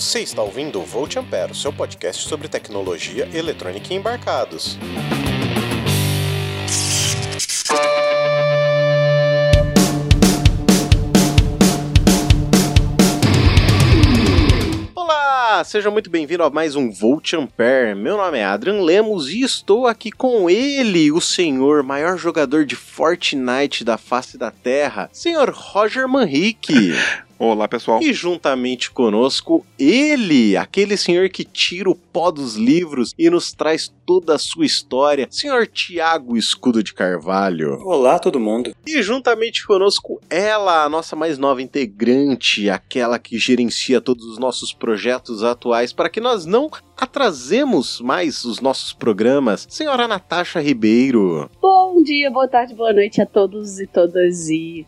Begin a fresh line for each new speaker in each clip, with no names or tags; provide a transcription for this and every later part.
Você está ouvindo o Volt Ampere, seu podcast sobre tecnologia, eletrônica e embarcados. Olá, seja muito bem-vindo a mais um Volt Ampere. Meu nome é Adrian Lemos e estou aqui com ele, o senhor maior jogador de Fortnite da face da Terra, senhor Roger Manrique.
Olá, pessoal.
E juntamente conosco, ele, aquele senhor que tira o pó dos livros e nos traz toda a sua história, senhor Tiago Escudo de Carvalho.
Olá, todo mundo.
E juntamente conosco, ela, a nossa mais nova integrante, aquela que gerencia todos os nossos projetos atuais para que nós não atrasemos mais os nossos programas, senhora Natasha Ribeiro.
Bom dia, boa tarde, boa noite a todos e todas e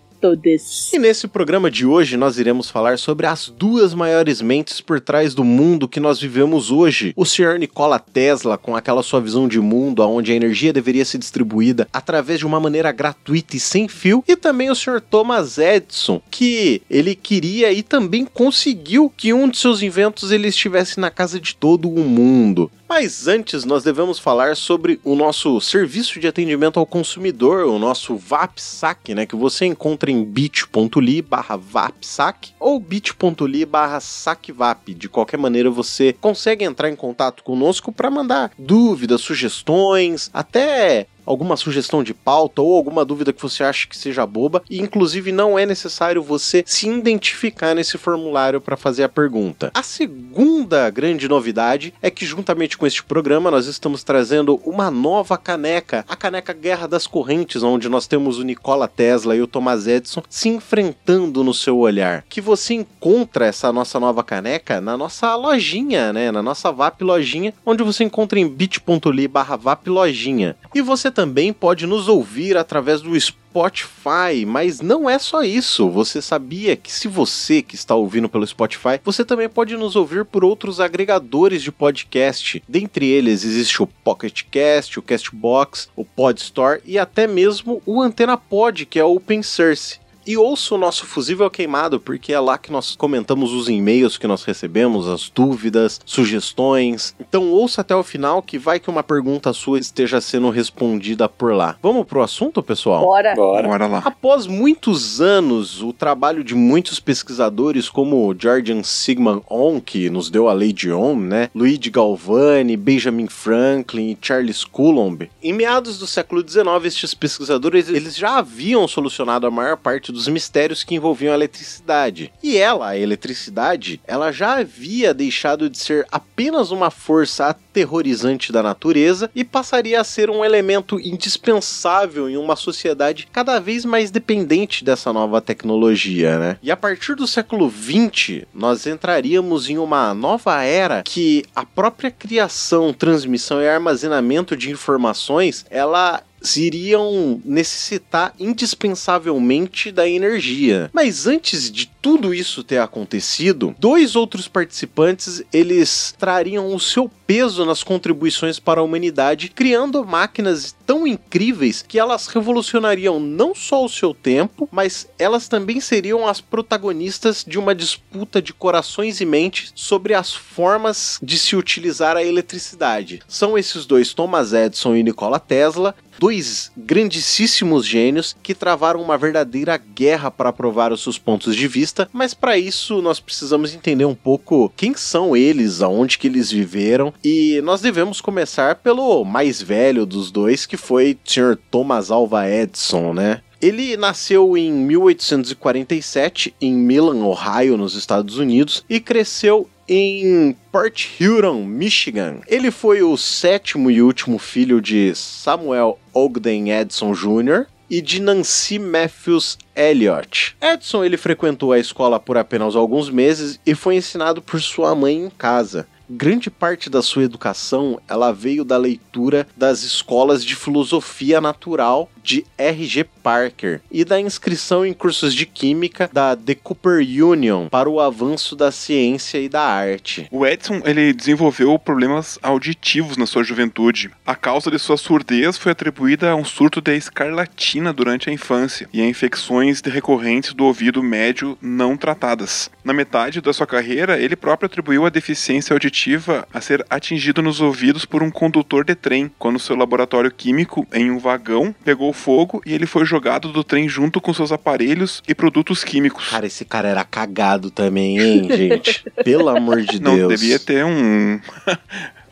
E nesse programa de hoje nós iremos falar sobre as duas maiores mentes por trás do mundo que nós vivemos hoje. O Sr. Nikola Tesla, com aquela sua visão de mundo onde a energia deveria ser distribuída através de uma maneira gratuita e sem fio, e também o Sr. Thomas Edison, que ele queria e também conseguiu que um de seus inventos ele estivesse na casa de todo o mundo. Mas antes nós devemos falar sobre o nosso serviço de atendimento ao consumidor, o nosso VAPSAC, né, que você encontra em bit.ly barra VAPSAC ou bit.ly barra SACVAP. De qualquer maneira você consegue entrar em contato conosco para mandar dúvidas, sugestões, até alguma sugestão de pauta ou alguma dúvida que você acha que seja boba, e inclusive não é necessário você se identificar nesse formulário para fazer a pergunta. A segunda grande novidade é que juntamente com este programa nós estamos trazendo uma nova caneca, a caneca Guerra das Correntes, onde nós temos o Nikola Tesla e o Thomas Edison se enfrentando no seu olhar. Que você encontra essa nossa nova caneca na nossa lojinha, né, na nossa VAP lojinha, onde você encontra em bit.ly barra VAP lojinha. E você também pode nos ouvir através do Spotify, mas não é só isso. Você sabia que se você que está ouvindo pelo Spotify, você também pode nos ouvir por outros agregadores de podcast. Dentre eles existe o Pocket Cast, o Castbox, o Podstore e até mesmo o Antena Pod, que é open source. E ouça o nosso Fusível Queimado, porque é lá que nós comentamos os e-mails que nós recebemos, as dúvidas, sugestões. Então ouça até o final que vai que uma pergunta sua esteja sendo respondida por lá. Vamos pro assunto, pessoal?
Bora.
Bora.
Bora lá.
Após muitos anos, o trabalho de muitos pesquisadores como Georgian Sigmund Ohm, que nos deu a lei de Ohm, né? Luigi Galvani, Benjamin Franklin e Charles Coulomb. Em meados do século XIX, estes pesquisadores eles já haviam solucionado a maior parte dos mistérios que envolviam a eletricidade. E ela, a eletricidade, ela já havia deixado de ser apenas uma força aterrorizante da natureza e passaria a ser um elemento indispensável em uma sociedade cada vez mais dependente dessa nova tecnologia, né? E a partir do século 20, nós entraríamos em uma nova era que a própria criação, transmissão e armazenamento de informações, ela iriam necessitar indispensavelmente da energia. Mas antes de tudo isso ter acontecido, dois outros participantes eles trariam o seu peso nas contribuições para a humanidade, criando máquinas tão incríveis que elas revolucionariam não só o seu tempo, mas elas também seriam as protagonistas de uma disputa de corações e mentes sobre as formas de se utilizar a eletricidade. São esses dois, Thomas Edison e Nikola Tesla, dois grandíssimos gênios que travaram uma verdadeira guerra para provar os seus pontos de vista, mas para isso nós precisamos entender um pouco quem são eles, aonde que eles viveram e nós devemos começar pelo mais velho dos dois, que foi Sr. Thomas Alva Edison, né? Ele nasceu em 1847 em Milan, Ohio, nos Estados Unidos, e cresceu em Port Huron, Michigan. Ele foi o sétimo e último filho de Samuel Ogden Edson Jr. e de Nancy Matthews Elliot. Edson ele frequentou a escola por apenas alguns meses e foi ensinado por sua mãe em casa grande parte da sua educação ela veio da leitura das escolas de filosofia natural de R.G. Parker e da inscrição em cursos de química da The Cooper Union para o avanço da ciência e da arte.
O Edison ele desenvolveu problemas auditivos na sua juventude. A causa de sua surdez foi atribuída a um surto de escarlatina durante a infância e a infecções recorrentes do ouvido médio não tratadas. Na metade da sua carreira, ele próprio atribuiu a deficiência auditiva a ser atingido nos ouvidos por um condutor de trem, quando seu laboratório químico em um vagão pegou fogo e ele foi jogado do trem junto com seus aparelhos e produtos químicos.
Cara, esse cara era cagado também, hein, gente? Pelo amor de
Não,
Deus.
devia ter um.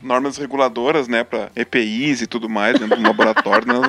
Normas reguladoras, né, para EPIs e tudo mais dentro do laboratório no,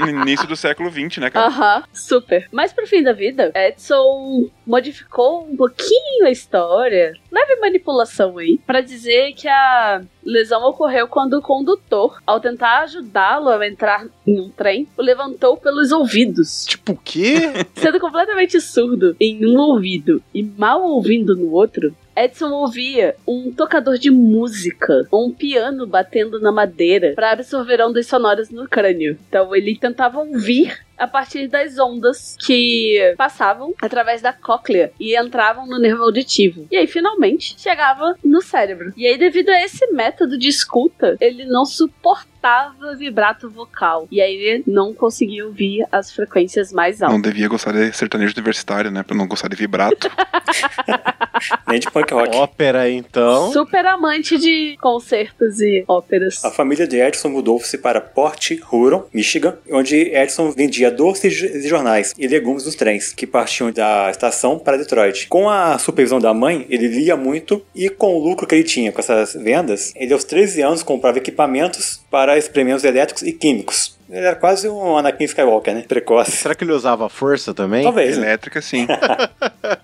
no início do século XX, né, cara?
Aham, super. Mas pro fim da vida, Edson modificou um pouquinho a história, leve manipulação aí, pra dizer que a lesão ocorreu quando o condutor, ao tentar ajudá-lo a entrar em um trem, o levantou pelos ouvidos,
Tipo o quê?
sendo completamente surdo em um ouvido e mal ouvindo no outro. Edson ouvia um tocador de música, um piano batendo na madeira para absorver ondas sonoras no crânio. Então ele tentava ouvir a partir das ondas que passavam através da cóclea e entravam no nervo auditivo. E aí, finalmente, chegava no cérebro. E aí, devido a esse método de escuta, ele não suportava vibrato vocal. E aí, ele não conseguia ouvir as frequências mais
Não
altas.
devia gostar de sertanejo universitário, né, pra não gostar de vibrato.
Nem de punk rock.
Ópera, então.
Super amante de concertos e óperas.
A família de Edson mudou-se para Port Huron, Michigan, onde Edson vendia doces e jornais e legumes nos trens, que partiam da estação para Detroit. Com a supervisão da mãe, ele lia muito e com o lucro que ele tinha com essas vendas, ele aos 13 anos comprava equipamentos para experimentos elétricos e químicos. Ele era quase um Anakin Skywalker, né? Precoce.
Será que ele usava força também?
Talvez, né?
Elétrica, sim.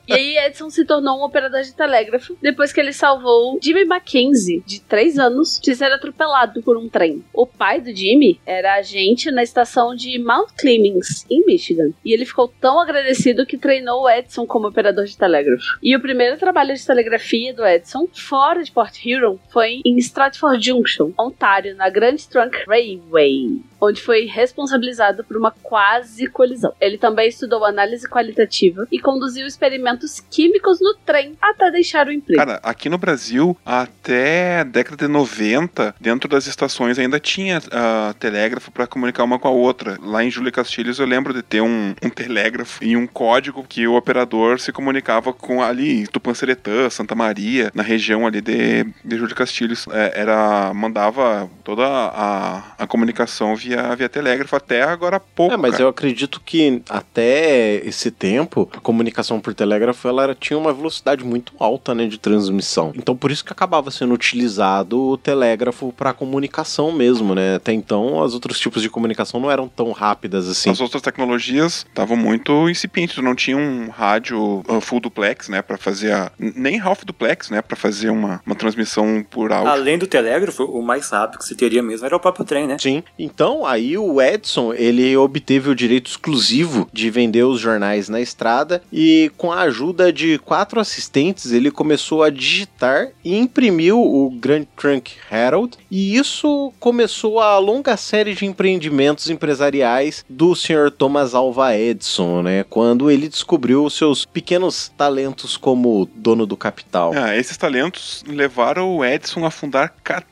E aí Edson se tornou um operador de telégrafo depois que ele salvou Jimmy Mackenzie, de 3 anos, de ser atropelado por um trem. O pai do Jimmy era agente na estação de Mount Clemens, em Michigan. E ele ficou tão agradecido que treinou o Edson como operador de telégrafo. E o primeiro trabalho de telegrafia do Edson, fora de Port Huron, foi em Stratford Junction, Ontário, na Grand Trunk Railway onde foi responsabilizado por uma quase colisão. Ele também estudou análise qualitativa e conduziu experimentos químicos no trem até deixar o emprego.
Cara, aqui no Brasil, até a década de 90, dentro das estações ainda tinha ah, telégrafo para comunicar uma com a outra. Lá em Júlia Castilhos eu lembro de ter um, um telégrafo e um código que o operador se comunicava com ali Tupanceretã, Santa Maria, na região ali de, de Júlia Castilhos. É, era, mandava toda a, a comunicação via, via telégrafo até agora há pouco.
É, mas
cara.
eu acredito que até esse tempo, a comunicação por telégrafo ela era- tinha uma velocidade muito alta né, de transmissão. Então por isso que acabava sendo utilizado o telégrafo para comunicação mesmo, né? Até então, os outros tipos de comunicação não eram tão rápidas assim.
As outras tecnologias estavam muito incipientes. Não tinha um rádio uh, full duplex, né, Pra fazer a nem half duplex, né, Pra fazer uma, uma transmissão por áudio.
Além do telégrafo, o mais rápido que se teria mesmo era o próprio trem, né?
Sim. Então, aí o Edson, ele obteve o direito exclusivo de vender os jornais na estrada e com a ajuda de quatro assistentes, ele começou a digitar e imprimiu o Grand Trunk Herald e isso começou a longa série de empreendimentos empresariais do Sr. Thomas Alva Edison, né? Quando ele descobriu os seus pequenos talentos como dono do capital.
Ah, esses talentos levaram o Edison a fundar 14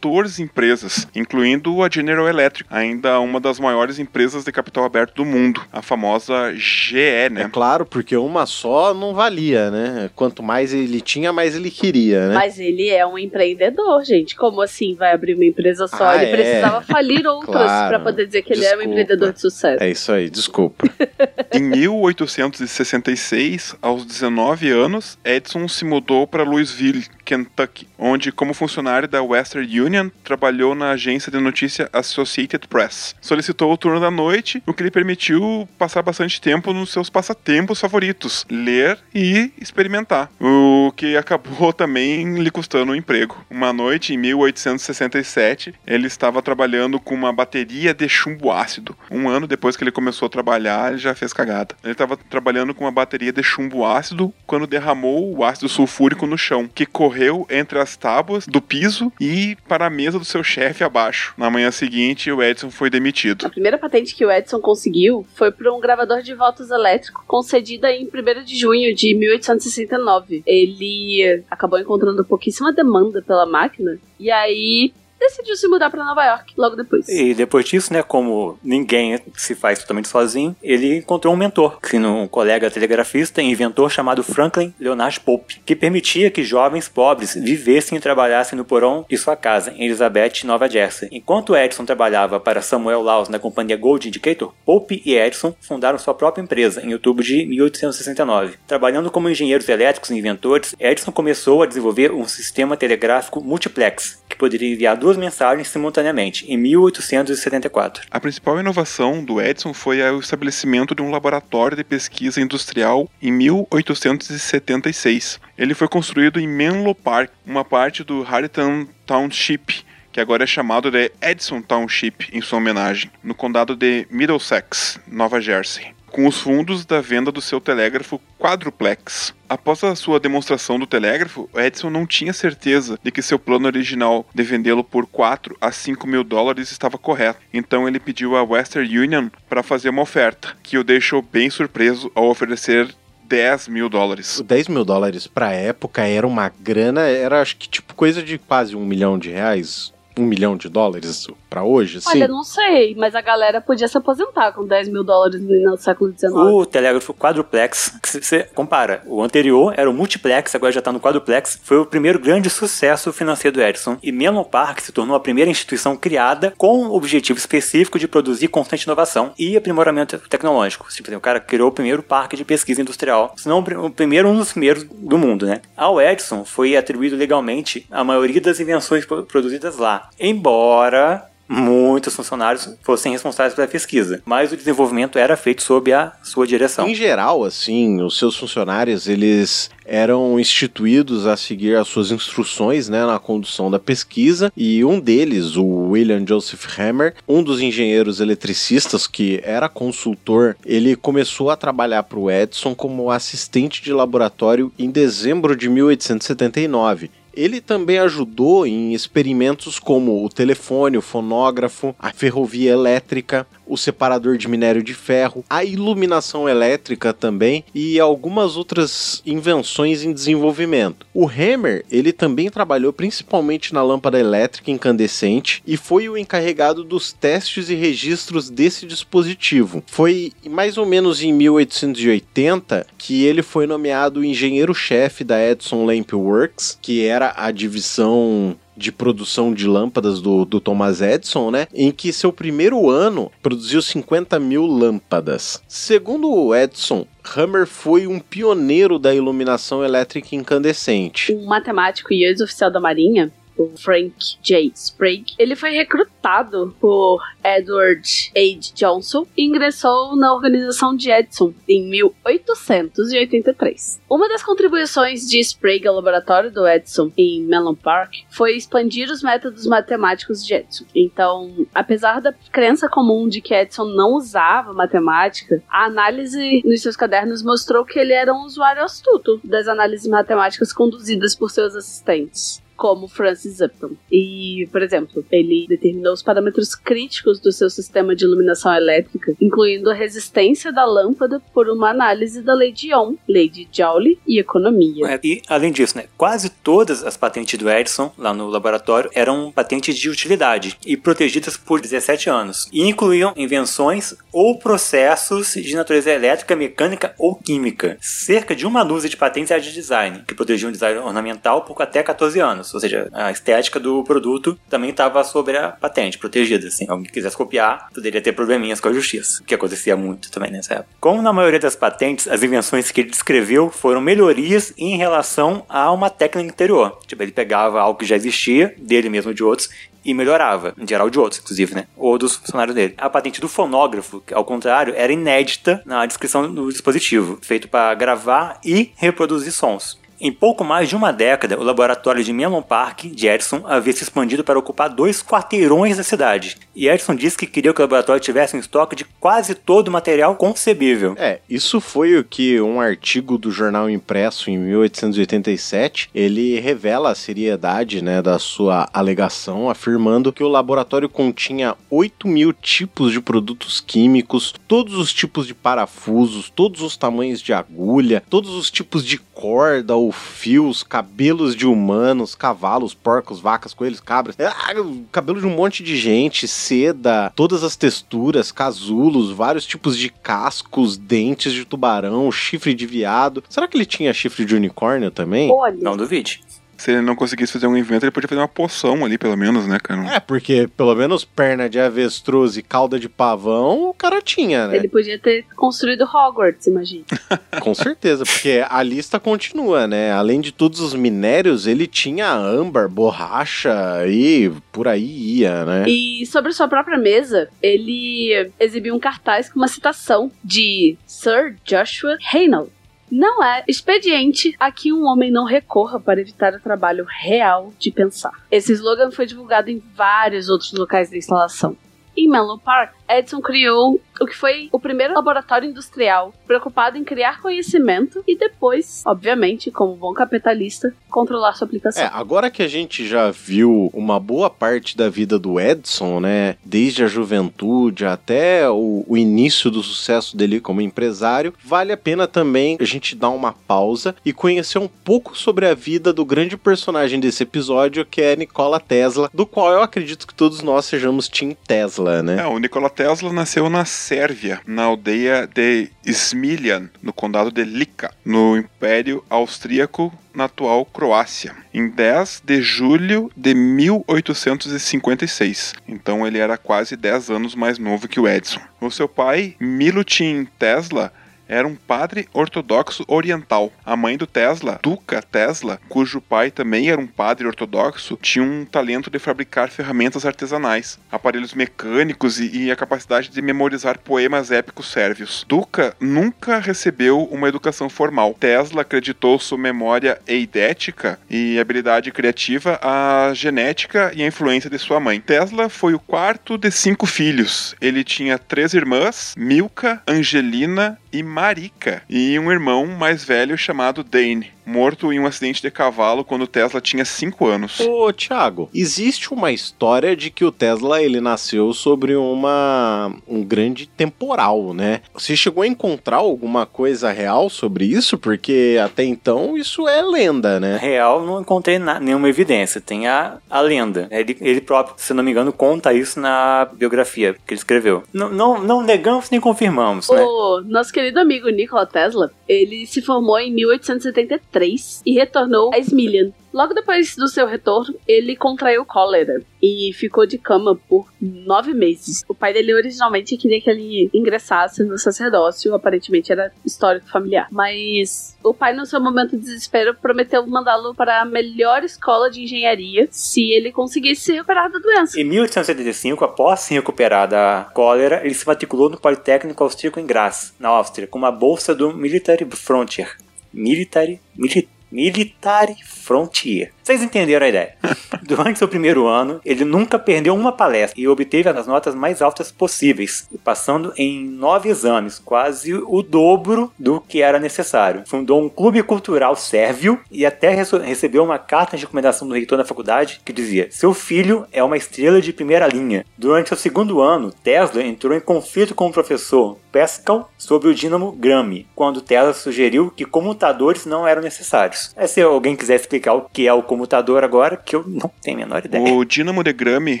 empresas, incluindo a General Electric, ainda uma das maiores empresas de capital aberto do mundo, a famosa GE,
É
né?
claro, porque uma só não valia, né? Quanto mais ele tinha, mais ele queria, né?
Mas ele é um empreendedor, gente. Como assim vai abrir uma empresa só?
Ah,
ele
é.
precisava falir outras
Claro.
pra poder dizer que ele é um
Desculpa.
empreendedor de sucesso.
É isso aí, desculpa.
Em 1866, aos 19 anos, Edison se mudou para Louisville, Kentucky, onde, como funcionário da Western Union, trabalhou na agência de notícia Associated Press. Solicitou o turno da noite, o que lhe permitiu passar bastante tempo nos seus passatempos favoritos, ler e experimentar, o que acabou também lhe custando um emprego. Uma noite, em 1867, ele estava trabalhando com uma bateria de chumbo ácido. Um ano depois que ele começou a trabalhar, ele já fez cagada. Ele estava trabalhando com uma bateria de chumbo ácido quando derramou o ácido sulfúrico no chão, que correu correu entre as tábuas do piso e para a mesa do seu chefe abaixo. Na manhã seguinte, o Edison foi demitido.
A primeira patente que o Edison conseguiu foi para um gravador de votos elétrico concedida em 1 de junho de 1869. Ele acabou encontrando pouquíssima demanda pela máquina e aí decidiu se mudar para Nova York logo depois.
E depois disso, né, como ninguém se faz totalmente sozinho, ele encontrou um mentor, um colega telegrafista e inventor chamado Franklin Leonard Pope, que permitia que jovens pobres vivessem e trabalhassem no porão de sua casa, em Elizabeth, Nova Jersey. Enquanto Edison trabalhava para Samuel Laws na companhia Gold Indicator, Pope e Edison fundaram sua própria empresa em outubro de 1869. Trabalhando como engenheiros elétricos e inventores, Edison começou a desenvolver um sistema telegráfico multiplex, poderia enviar duas mensagens simultaneamente, em 1874.
A principal inovação do Edison foi o estabelecimento de um laboratório de pesquisa industrial em 1876. Ele foi construído em Menlo Park, uma parte do Harrington Township, que agora é chamado de Edison Township em sua homenagem, no condado de Middlesex, Nova Jersey com os fundos da venda do seu telégrafo quadruplex. Após a sua demonstração do telégrafo, Edison não tinha certeza de que seu plano original de vendê-lo por 4 a 5 mil dólares estava correto. Então ele pediu à Western Union para fazer uma oferta, que o deixou bem surpreso ao oferecer 10 mil dólares.
10 mil dólares pra época era uma grana, era acho que tipo coisa de quase um milhão de reais um milhão de dólares para hoje? Assim?
Olha, não sei, mas a galera podia se aposentar com 10 mil dólares no século XIX.
O telégrafo quadruplex, você compara, o anterior era o multiplex, agora já está no quadruplex, foi o primeiro grande sucesso financeiro do Edison. E Menlo Park se tornou a primeira instituição criada com o objetivo específico de produzir constante inovação e aprimoramento tecnológico. Tipo, o cara criou o primeiro parque de pesquisa industrial, se não o primeiro, um dos primeiros do mundo, né? Ao Edison foi atribuído legalmente a maioria das invenções produzidas lá. Embora muitos funcionários fossem responsáveis pela pesquisa, mas o desenvolvimento era feito sob a sua direção.
Em geral, assim, os seus funcionários, eles eram instituídos a seguir as suas instruções né, na condução da pesquisa e um deles, o William Joseph Hammer, um dos engenheiros eletricistas que era consultor, ele começou a trabalhar para o Edison como assistente de laboratório em dezembro de 1879 ele também ajudou em experimentos como o telefone, o fonógrafo, a ferrovia elétrica, o separador de minério de ferro, a iluminação elétrica também e algumas outras invenções em desenvolvimento. O Hammer, ele também trabalhou principalmente na lâmpada elétrica incandescente e foi o encarregado dos testes e registros desse dispositivo. Foi mais ou menos em 1880 que ele foi nomeado engenheiro-chefe da Edison Lamp Works, que era a divisão de produção de lâmpadas do, do Thomas Edison, né? Em que seu primeiro ano produziu 50 mil lâmpadas. Segundo Edison, Hammer foi um pioneiro da iluminação elétrica incandescente.
Um matemático e ex-oficial da Marinha, o Frank J. Sprague, ele foi recrutado por Edward H. Johnson e ingressou na organização de Edison em 1883. Uma das contribuições de Sprague ao laboratório do Edison em Mellon Park foi expandir os métodos matemáticos de Edison. Então, apesar da crença comum de que Edison não usava matemática, a análise nos seus cadernos mostrou que ele era um usuário astuto das análises matemáticas conduzidas por seus assistentes como Francis Upton. E, por exemplo, ele determinou os parâmetros críticos do seu sistema de iluminação elétrica, incluindo a resistência da lâmpada por uma análise da lei de Ohm, lei de Joule e economia.
É, e, além disso, né, quase todas as patentes do Edison lá no laboratório eram patentes de utilidade e protegidas por 17 anos, e incluíam invenções ou processos de natureza elétrica, mecânica ou química. Cerca de uma dúzia de patentes era de design, que protegiam o design ornamental por até 14 anos ou seja, a estética do produto também estava sobre a patente, protegida. Assim, alguém quisesse copiar, poderia ter probleminhas com a justiça, o que acontecia muito também nessa época. Como na maioria das patentes, as invenções que ele descreveu foram melhorias em relação a uma técnica anterior. Tipo, ele pegava algo que já existia, dele mesmo de outros, e melhorava, em geral de outros, inclusive, né? Ou dos funcionários dele. A patente do fonógrafo, ao contrário, era inédita na descrição do dispositivo, feito para gravar e reproduzir sons. Em pouco mais de uma década, o laboratório de Menlo Park de Edison havia se expandido para ocupar dois quarteirões da cidade. E Edison disse que queria que o laboratório tivesse um estoque de quase todo o material concebível.
É, isso foi o que um artigo do jornal impresso em 1887, ele revela a seriedade né, da sua alegação, afirmando que o laboratório continha 8 mil tipos de produtos químicos, todos os tipos de parafusos, todos os tamanhos de agulha, todos os tipos de corda ou fios, cabelos de humanos, cavalos, porcos, vacas, coelhos, cabras, ah, cabelo de um monte de gente, seda, todas as texturas, casulos, vários tipos de cascos, dentes de tubarão, chifre de viado. Será que ele tinha chifre de unicórnio também?
Olha.
Não duvide.
Se ele não conseguisse fazer um invento, ele podia fazer uma poção ali, pelo menos, né, cara?
É, porque pelo menos perna de avestruz e cauda de pavão o cara tinha, né?
Ele podia ter construído Hogwarts, imagina.
Com certeza, porque a lista continua, né? Além de todos os minérios, ele tinha âmbar, borracha e por aí ia, né?
E sobre sua própria mesa, ele exibiu um cartaz com uma citação de Sir Joshua Reynolds. Não é expediente a que um homem não recorra para evitar o trabalho real de pensar. Esse slogan foi divulgado em vários outros locais da instalação. Em Menlo Park, Edison criou o que foi o primeiro laboratório industrial preocupado em criar conhecimento e depois, obviamente, como bom capitalista, controlar sua aplicação.
É, agora que a gente já viu uma boa parte da vida do Edson, né, desde a juventude até o, o início do sucesso dele como empresário, vale a pena também a gente dar uma pausa e conhecer um pouco sobre a vida do grande personagem desse episódio, que é Nikola Tesla, do qual eu acredito que todos nós sejamos Team Tesla, né?
É, o Nikola Tesla nasceu na Sérvia, na aldeia de Smiljan, no condado de Lika, no Império Austríaco, na atual Croácia, em 10 de julho de 1856. Então ele era quase 10 anos mais novo que o Edison. O seu pai, Milutin Tesla, era um padre ortodoxo oriental. A mãe do Tesla, Duca Tesla, cujo pai também era um padre ortodoxo, tinha um talento de fabricar ferramentas artesanais, aparelhos mecânicos e, e a capacidade de memorizar poemas épicos sérvios. Duca nunca recebeu uma educação formal. Tesla acreditou sua memória eidética e habilidade criativa à genética e à influência de sua mãe. Tesla foi o quarto de cinco filhos. Ele tinha três irmãs, Milka, Angelina e Marika, e um irmão mais velho chamado Dane, morto em um acidente de cavalo quando Tesla tinha 5 anos.
Ô, Thiago, existe uma história de que o Tesla ele nasceu sobre uma um grande temporal, né? Você chegou a encontrar alguma coisa real sobre isso? Porque até então isso é lenda, né?
Real, não encontrei na- nenhuma evidência. Tem a, a lenda. Ele, ele próprio, se não me engano, conta isso na biografia que ele escreveu. Não, não, não negamos nem confirmamos, né?
O nosso querido amigo Nikola Tesla, ele se formou em 1873 e retornou a Smiljan. Logo depois do seu retorno, ele contraiu cólera e ficou de cama por nove meses. O pai dele originalmente queria que ele ingressasse no sacerdócio, aparentemente era histórico familiar. Mas o pai, no seu momento de desespero, prometeu mandá-lo para a melhor escola de engenharia se ele conseguisse se recuperar da doença.
Em 1875, após se recuperar da cólera, ele se matriculou no Politécnico Austríaco em Graz, na Áustria, com uma bolsa do Military Frontier. Military, mili, Military Frontier. Vocês entenderam a ideia. Durante seu primeiro ano, ele nunca perdeu uma palestra e obteve as notas mais altas possíveis, passando em nove exames, quase o dobro do que era necessário. Fundou um clube cultural sérvio e até recebeu uma carta de recomendação do reitor da faculdade que dizia: Seu filho é uma estrela de primeira linha. Durante seu segundo ano, Tesla entrou em conflito com o professor Pascal sobre o dínamo Grammy, quando Tesla sugeriu que comutadores não eram necessários. Aí, se alguém quiser explicar o que é o comutador agora, que eu não tenho a menor ideia.
O dínamo de Grammy,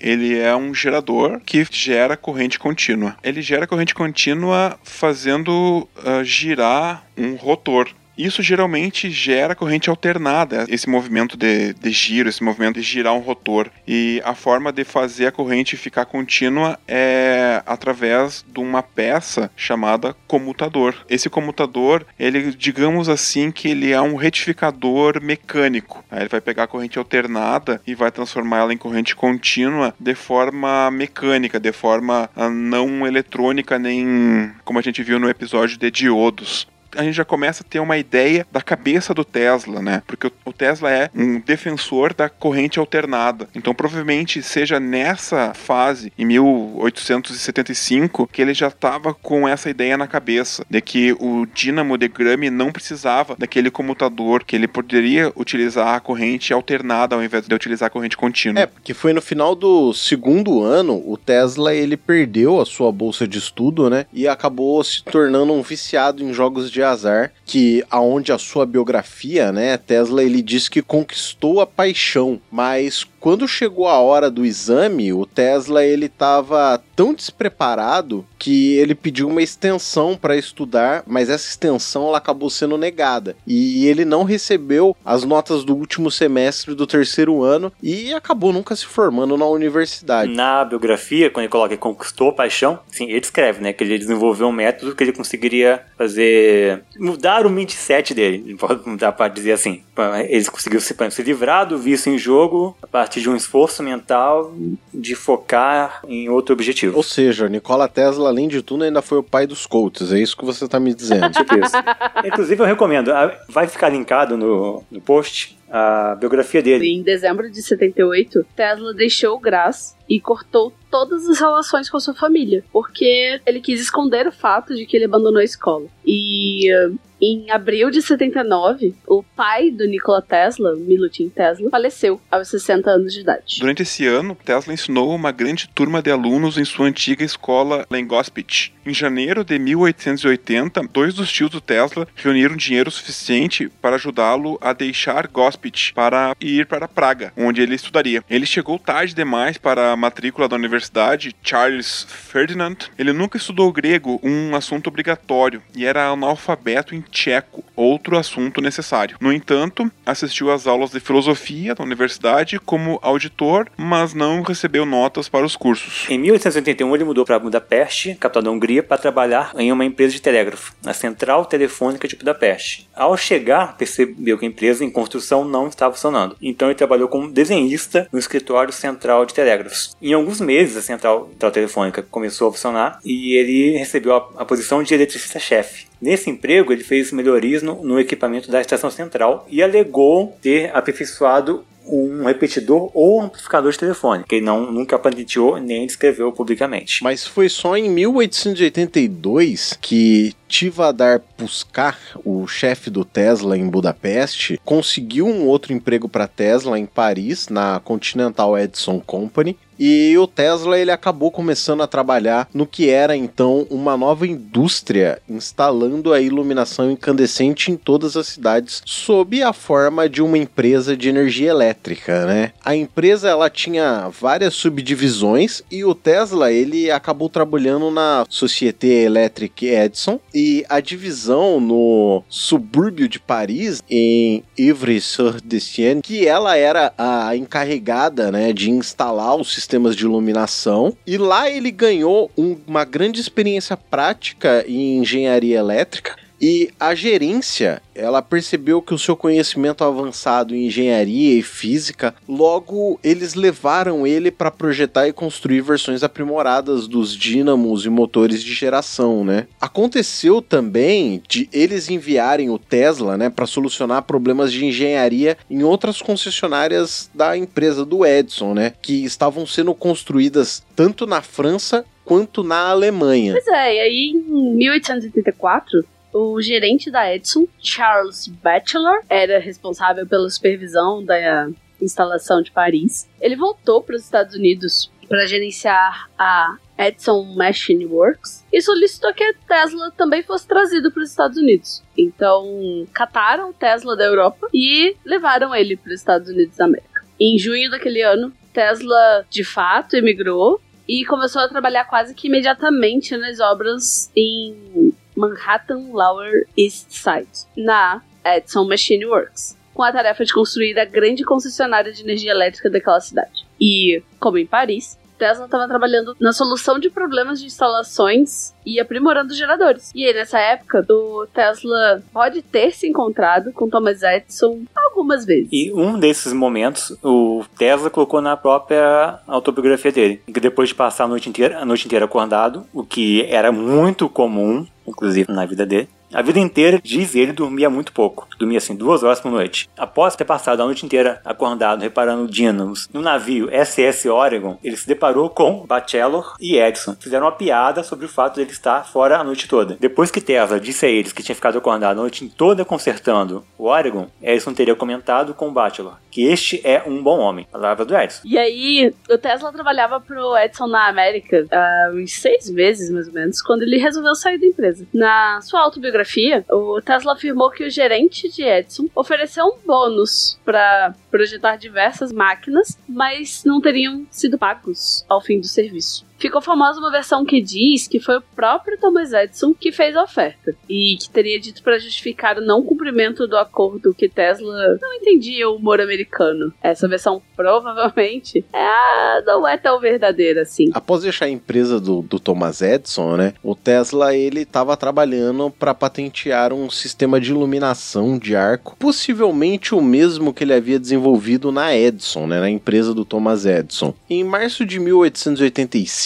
ele é um gerador que gera corrente contínua. Ele gera corrente contínua fazendo ah, girar um rotor. Isso geralmente gera corrente alternada, esse movimento de, de giro, esse movimento de girar um rotor. E a forma de fazer a corrente ficar contínua é através de uma peça chamada comutador. Esse comutador, ele, digamos assim, que ele é um retificador mecânico. Aí ele vai pegar a corrente alternada e vai transformar ela em corrente contínua de forma mecânica, de forma ah, não eletrônica, nem como a gente viu no episódio de diodos. A gente já começa a ter uma ideia da cabeça do Tesla, né? Porque o Tesla é um defensor da corrente alternada. Então, provavelmente seja nessa fase, em 1875, que ele já estava com essa ideia na cabeça de que o dínamo de Grammy não precisava daquele comutador, que ele poderia utilizar a corrente alternada ao invés de utilizar a corrente contínua.
É, porque foi no final do segundo ano, o Tesla ele perdeu a sua bolsa de estudo, né? E acabou se tornando um viciado em jogos de azar, que aonde a sua biografia, né, Tesla ele diz que conquistou a paixão, mas quando chegou a hora do exame, o Tesla ele estava tão despreparado que ele pediu uma extensão para estudar, mas essa extensão ela acabou sendo negada e ele não recebeu as notas do último semestre do terceiro ano e acabou nunca se formando na universidade.
Na biografia, quando ele coloca que conquistou a paixão, sim, ele escreve, né, que ele desenvolveu um método que ele conseguiria fazer mudar o mindset dele, mudar para dizer assim, ele conseguiu se, se livrar do vício em jogo a partir de um esforço mental de focar em outro objetivo.
Ou seja, Nikola Tesla, além de tudo, ainda foi o pai dos Colts. É isso que você está me dizendo.
tipo isso. Inclusive, eu recomendo. Vai ficar linkado no, no post a biografia dele.
Em dezembro de 78, Tesla deixou o Graz e cortou todas as relações com a sua família, porque ele quis esconder o fato de que ele abandonou a escola. E em abril de 79, o pai do Nikola Tesla, Milutin Tesla, faleceu aos 60 anos de idade.
Durante esse ano, Tesla ensinou uma grande turma de alunos em sua antiga escola em. Em janeiro de 1880, dois dos tios do Tesla reuniram dinheiro suficiente para ajudá-lo a deixar Gospich para ir para Praga, onde ele estudaria. Ele chegou tarde demais para a matrícula da universidade, Charles Ferdinand. Ele nunca estudou grego, um assunto obrigatório, e era analfabeto em tcheco, outro assunto necessário. No entanto, assistiu às aulas de filosofia da universidade como auditor, mas não recebeu notas para os cursos.
Em 1881, ele mudou para Budapeste, capital da Hungria, para trabalhar em uma empresa de telégrafo, na Central Telefônica de Budapeste. Ao chegar, percebeu que a empresa em construção não estava funcionando. Então ele trabalhou como desenhista no escritório central de telégrafos. Em alguns meses, a Central, central Telefônica começou a funcionar e ele recebeu a, a posição de eletricista-chefe. Nesse emprego, ele fez melhorias no, no equipamento da estação central e alegou ter aperfeiçoado um repetidor ou amplificador de telefone, que ele não, nunca patenteou nem descreveu publicamente.
Mas foi só em 1882 que Tivadar Puskar, o chefe do Tesla em Budapeste, conseguiu um outro emprego para Tesla em Paris, na Continental Edison Company, e o Tesla ele acabou começando a trabalhar no que era então uma nova indústria, instalando a iluminação incandescente em todas as cidades sob a forma de uma empresa de energia elétrica, né? A empresa ela tinha várias subdivisões e o Tesla ele acabou trabalhando na Société Électrique Edison e a divisão no subúrbio de Paris em Ivry-sur-Dessienne, que ela era a encarregada, né, de instalar o sistema sistemas de iluminação. E lá ele ganhou um, uma grande experiência prática em engenharia elétrica. E a gerência, ela percebeu que o seu conhecimento avançado em engenharia e física, logo eles levaram ele para projetar e construir versões aprimoradas dos dínamos e motores de geração, né? Aconteceu também de eles enviarem o Tesla, né, para solucionar problemas de engenharia em outras concessionárias da empresa do Edison, né, que estavam sendo construídas tanto na França quanto na Alemanha.
Pois é, e aí em 1884 o gerente da Edison, Charles Batchelor, era responsável pela supervisão da instalação de Paris. Ele voltou para os Estados Unidos para gerenciar a Edison Machine Works e solicitou que a Tesla também fosse trazido para os Estados Unidos. Então, cataram o Tesla da Europa e levaram ele para os Estados Unidos da América. Em junho daquele ano, Tesla de fato emigrou e começou a trabalhar quase que imediatamente nas obras em Manhattan Lower East Side, na Edison Machine Works, com a tarefa de construir a grande concessionária de energia elétrica daquela cidade. E, como em Paris, Tesla estava trabalhando na solução de problemas de instalações e aprimorando geradores. E aí, nessa época, o Tesla pode ter se encontrado com Thomas Edison algumas vezes.
E um desses momentos, o Tesla colocou na própria autobiografia dele, que depois de passar a noite inteira, a noite inteira acordado, o que era muito comum inclusive na vida dele. A vida inteira, diz ele, dormia muito pouco. Dormia assim duas horas por noite. Após ter passado a noite inteira acordado reparando dínamos no navio SS Oregon, ele se deparou com Bachelor e Edison. Fizeram uma piada sobre o fato de ele estar fora a noite toda. Depois que Tesla disse a eles que tinha ficado acordado a noite toda consertando o Oregon, Edison teria comentado com Bachelor que este é um bom homem. Palavra do Edison.
E aí, o Tesla trabalhava pro Edison na América há uns seis meses, mais ou menos, quando ele resolveu sair da empresa. Na sua autobiografia, o Tesla afirmou que o gerente de Edison ofereceu um bônus para projetar diversas máquinas, mas não teriam sido pagos ao fim do serviço. Ficou famosa uma versão que diz que foi o próprio Thomas Edison que fez a oferta e que teria dito para justificar o não cumprimento do acordo que Tesla não entendia o humor americano. Essa versão provavelmente é não é tão verdadeira assim.
Após deixar a empresa do, do Thomas Edison, né, o Tesla ele estava trabalhando para patentear um sistema de iluminação de arco, possivelmente o mesmo que ele havia desenvolvido na Edison, né, na empresa do Thomas Edison. Em março de 1885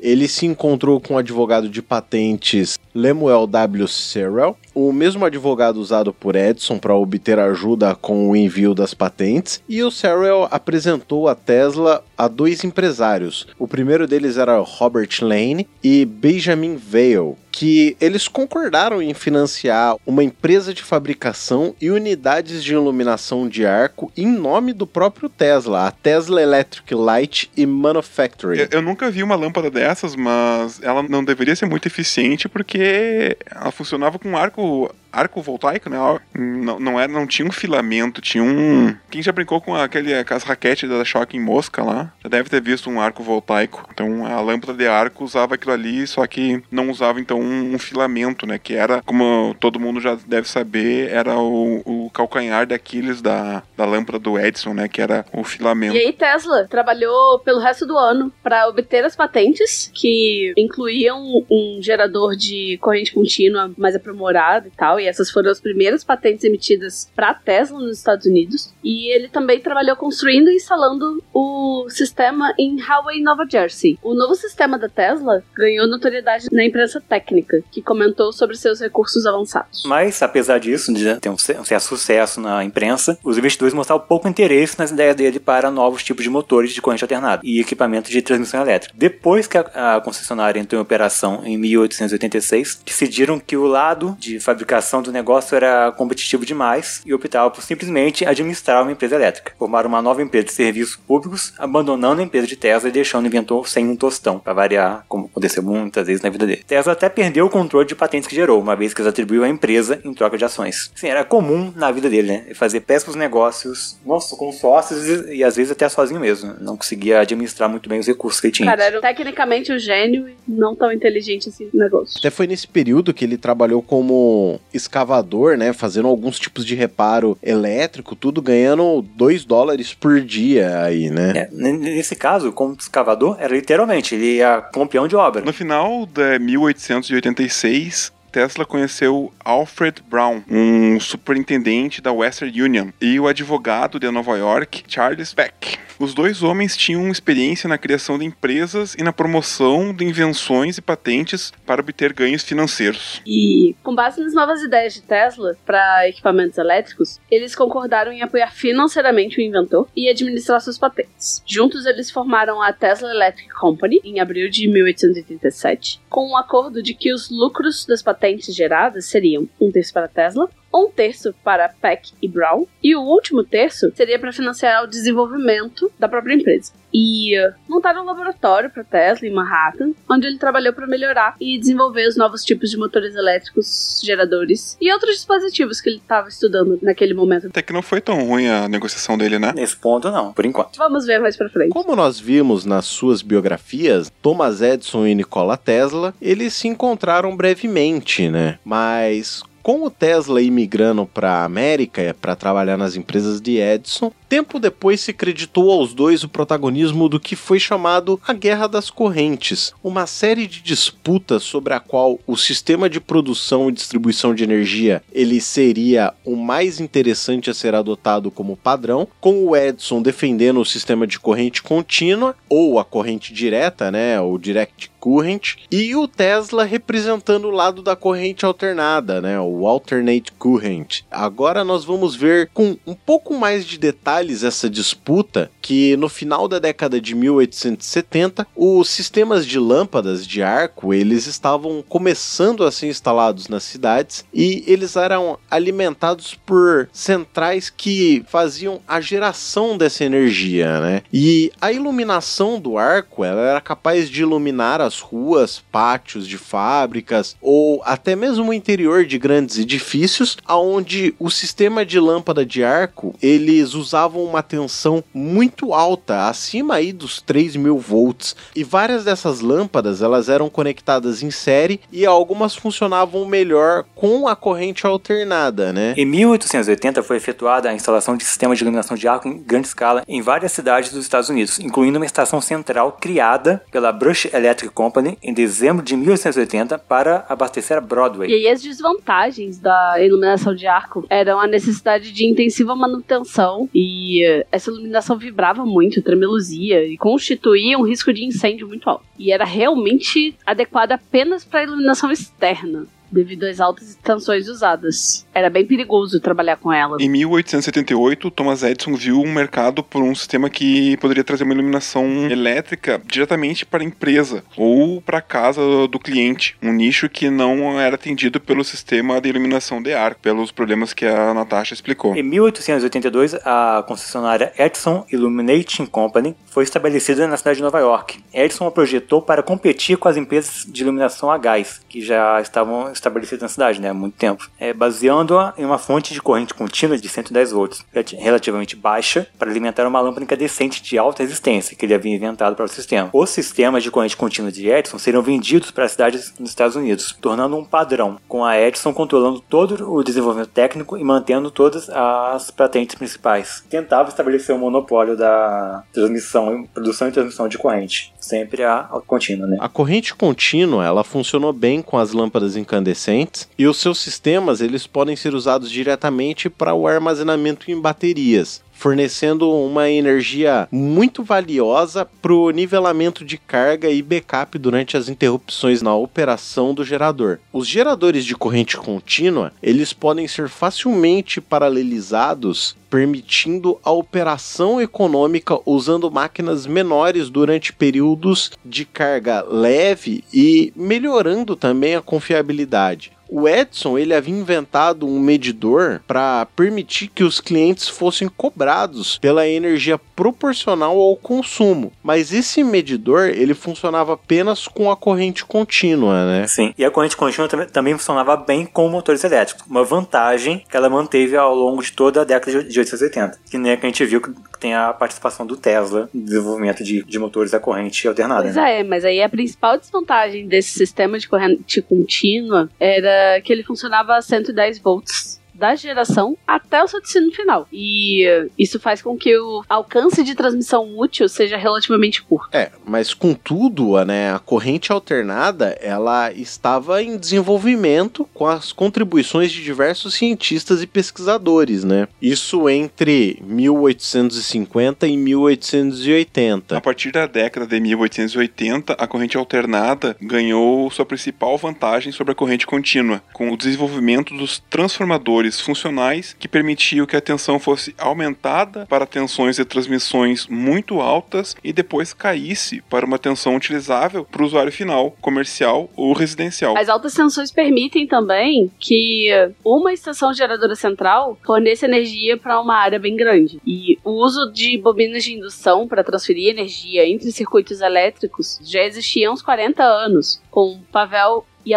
ele se encontrou com o advogado de patentes Lemuel W. Serrell, o mesmo advogado usado por Edison para obter ajuda com o envio das patentes, e o Serrell apresentou a Tesla a dois empresários. O primeiro deles era Robert Lane e Benjamin Vail, que eles concordaram em financiar uma empresa de fabricação e unidades de iluminação de arco em nome do próprio Tesla, a Tesla Electric Light e Manufacturing.
Eu, eu nunca vi uma lâmpada dessas, mas ela não deveria ser muito eficiente porque ela funcionava com arco tipo, arco voltaico, né? Não, não, era, não tinha um filamento, tinha um. Quem já brincou com aquele, aquelas raquetes da Shock Mosca lá, já deve ter visto um arco voltaico. Então a lâmpada de arco usava aquilo ali, só que não usava então um, um filamento, né? Que era, como todo mundo já deve saber, era o, o calcanhar daqueles da, da lâmpada do Edison, né? Que era o filamento.
E aí Tesla trabalhou pelo resto do ano para obter as patentes que incluíam um gerador de corrente contínua mais aprimorado e tal. E essas foram as primeiras patentes emitidas para Tesla nos Estados Unidos. E ele também trabalhou construindo e instalando o sistema em Highway, Nova Jersey. O novo sistema da Tesla ganhou notoriedade na imprensa técnica, que comentou sobre seus recursos avançados.
Mas, apesar disso, de ter um certo sucesso na imprensa, os investidores mostraram pouco interesse nas ideias dele para novos tipos de motores de corrente alternada e equipamentos de transmissão elétrica. Depois que a, a concessionária entrou em operação em 1886, decidiram que o lado de fabricação do negócio era competitivo demais e optava por simplesmente administrar uma empresa elétrica. Formaram uma nova empresa de serviços públicos, abandonando a empresa de Tesla e deixando o inventor sem um tostão, para variar, como aconteceu muitas vezes na vida dele. Tesla até perdeu o controle de patentes que gerou, uma vez que eles atribuiu à empresa em troca de ações. Sim, era comum na vida dele, né? Fazer péssimos negócios, nossa, com sócios e, e às vezes até sozinho mesmo. Não conseguia administrar muito bem os recursos que ele tinha.
Cara, era tecnicamente um gênio e não tão inteligente assim no negócio.
Até foi nesse período que ele trabalhou como escavador, né? Fazendo alguns tipos de reparo elétrico, tudo ganhando 2 dólares por dia aí, né?
É, nesse caso, como escavador, era literalmente, ele ia com peão de obra.
No final de 1886, Tesla conheceu Alfred Brown, um superintendente da Western Union, e o advogado de Nova York, Charles Peck. Os dois homens tinham experiência na criação de empresas e na promoção de invenções e patentes para obter ganhos financeiros.
E, com base nas novas ideias de Tesla para equipamentos elétricos, eles concordaram em apoiar financeiramente o inventor e administrar suas patentes. Juntos, eles formaram a Tesla Electric Company em abril de 1887, com um acordo de que os lucros das patentes geradas seriam um terço para Tesla, um terço para Peck e Brown, e o último terço seria para financiar o desenvolvimento da própria empresa. E uh, montaram um laboratório para Tesla em Manhattan, onde ele trabalhou para melhorar e desenvolver os novos tipos de motores elétricos, geradores e outros dispositivos que ele estava estudando naquele momento.
Até que não foi tão ruim a negociação dele, né?
Nesse ponto, não, por enquanto.
Vamos ver mais para frente.
Como nós vimos nas suas biografias, Thomas Edison e Nikola Tesla, eles se encontraram brevemente, né? Mas com o Tesla imigrando para a América para trabalhar nas empresas de Edison, tempo depois se creditou aos dois o protagonismo do que foi chamado a Guerra das Correntes, uma série de disputas sobre a qual o sistema de produção e distribuição de energia ele seria o mais interessante a ser adotado como padrão, com o Edison defendendo o sistema de corrente contínua ou a corrente direta, né, o direct Current, e o Tesla representando o lado da corrente alternada, né, o Alternate Current. Agora nós vamos ver com um pouco mais de detalhes essa disputa que no final da década de 1870, os sistemas de lâmpadas de arco, eles estavam começando a ser instalados nas cidades e eles eram alimentados por centrais que faziam a geração dessa energia, né? E a iluminação do arco, ela era capaz de iluminar as ruas, pátios de fábricas ou até mesmo o interior de grandes edifícios, aonde o sistema de lâmpada de arco, eles usavam uma tensão muito alta, acima aí dos 3 mil volts, e várias dessas lâmpadas, elas eram conectadas em série e algumas funcionavam melhor com a corrente alternada, né?
Em 1880 foi efetuada a instalação de sistemas de iluminação de arco em grande escala em várias cidades dos Estados Unidos, incluindo uma estação central criada pela Brush Electric Company em dezembro de 1880 para abastecer a Broadway.
E aí as desvantagens da iluminação de arco eram a necessidade de intensiva manutenção e eh, essa iluminação vibrava muito, tremeluzia e constituía um risco de incêndio muito alto. E era realmente adequada apenas para iluminação externa devido às altas tensões usadas. Era bem perigoso trabalhar com ela.
Em 1878, Thomas Edison viu um mercado por um sistema que poderia trazer uma iluminação elétrica diretamente para a empresa ou para a casa do cliente, um nicho que não era atendido pelo sistema de iluminação de ar, pelos problemas que a Natasha explicou.
Em 1882, a concessionária Edison Illuminating Company foi estabelecida na cidade de Nova York. Edison a projetou para competir com as empresas de iluminação a gás, que já estavam estabelecidas na cidade né, há muito tempo, é, baseando-a em uma fonte de corrente contínua de 110 volts, relativamente baixa, para alimentar uma lâmpada incandescente de alta resistência que ele havia inventado para o sistema. Os sistemas de corrente contínua de Edison seriam vendidos para as cidades nos Estados Unidos, tornando um padrão, com a Edison controlando todo o desenvolvimento técnico e mantendo todas as patentes principais. Tentava estabelecer o um monopólio da transmissão, produção e transmissão de corrente, sempre a, a contínua. Né?
A corrente contínua ela funcionou bem com as lâmpadas incandescentes e os seus sistemas eles podem ser usados diretamente para o armazenamento em baterias fornecendo uma energia muito valiosa para o nivelamento de carga e backup durante as interrupções na operação do gerador. Os geradores de corrente contínua eles podem ser facilmente paralelizados permitindo a operação econômica usando máquinas menores durante períodos de carga leve e melhorando também a confiabilidade. O Edson ele havia inventado um medidor para permitir que os clientes fossem cobrados pela energia proporcional ao consumo, mas esse medidor ele funcionava apenas com a corrente contínua, né?
Sim, e a corrente contínua também, também funcionava bem com motores elétricos, uma vantagem que ela manteve ao longo de toda a década de 1880, que nem a que a gente viu que tem a participação do Tesla no desenvolvimento de, de motores a corrente alternada.
Pois
né?
é, mas aí a principal desvantagem desse sistema de corrente contínua era que ele funcionava a 110 volts da geração até o seu destino final. E isso faz com que o alcance de transmissão útil seja relativamente curto.
É, mas contudo, né, a corrente alternada, ela estava em desenvolvimento com as contribuições de diversos cientistas e pesquisadores, né? Isso entre 1850 e 1880.
A partir da década de 1880, a corrente alternada ganhou sua principal vantagem sobre a corrente contínua, com o desenvolvimento dos transformadores funcionais que permitiam que a tensão fosse aumentada para tensões de transmissões muito altas e depois caísse para uma tensão utilizável para o usuário final, comercial ou residencial.
As altas tensões permitem também que uma estação geradora central forneça energia para uma área bem grande. E o uso de bobinas de indução para transferir energia entre circuitos elétricos já existia há uns 40 anos, com Pavel e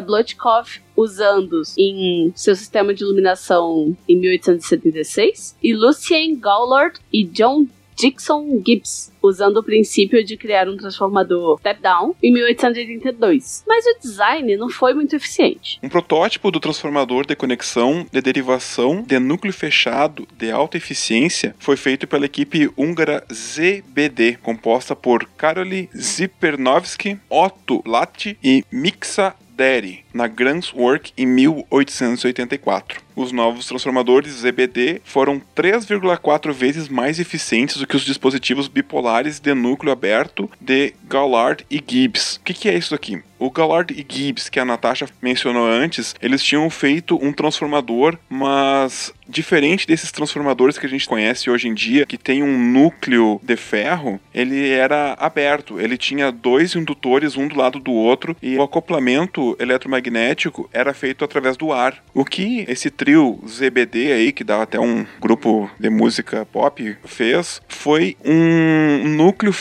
usando em seu sistema de iluminação em 1876, e Lucien Gaulard e John Dixon Gibbs, usando o princípio de criar um transformador step-down em 1882. Mas o design não foi muito eficiente.
Um protótipo do transformador de conexão de derivação de núcleo fechado de alta eficiência foi feito pela equipe húngara ZBD, composta por Karoli Zipernovsky, Otto Latti e Mixa Deri, na Work em 1884. Os novos transformadores ZBD foram 3,4 vezes mais eficientes do que os dispositivos bipolares de núcleo aberto de Gallard e Gibbs. O que, que é isso aqui? O Gallard e Gibbs, que a Natasha mencionou antes, eles tinham feito um transformador, mas diferente desses transformadores que a gente conhece hoje em dia, que tem um núcleo de ferro, ele era aberto. Ele tinha dois indutores, um do lado do outro, e o acoplamento eletromagnético era feito através do ar. O que esse trio ZBD aí, que dá até um grupo de música pop, fez foi um núcleo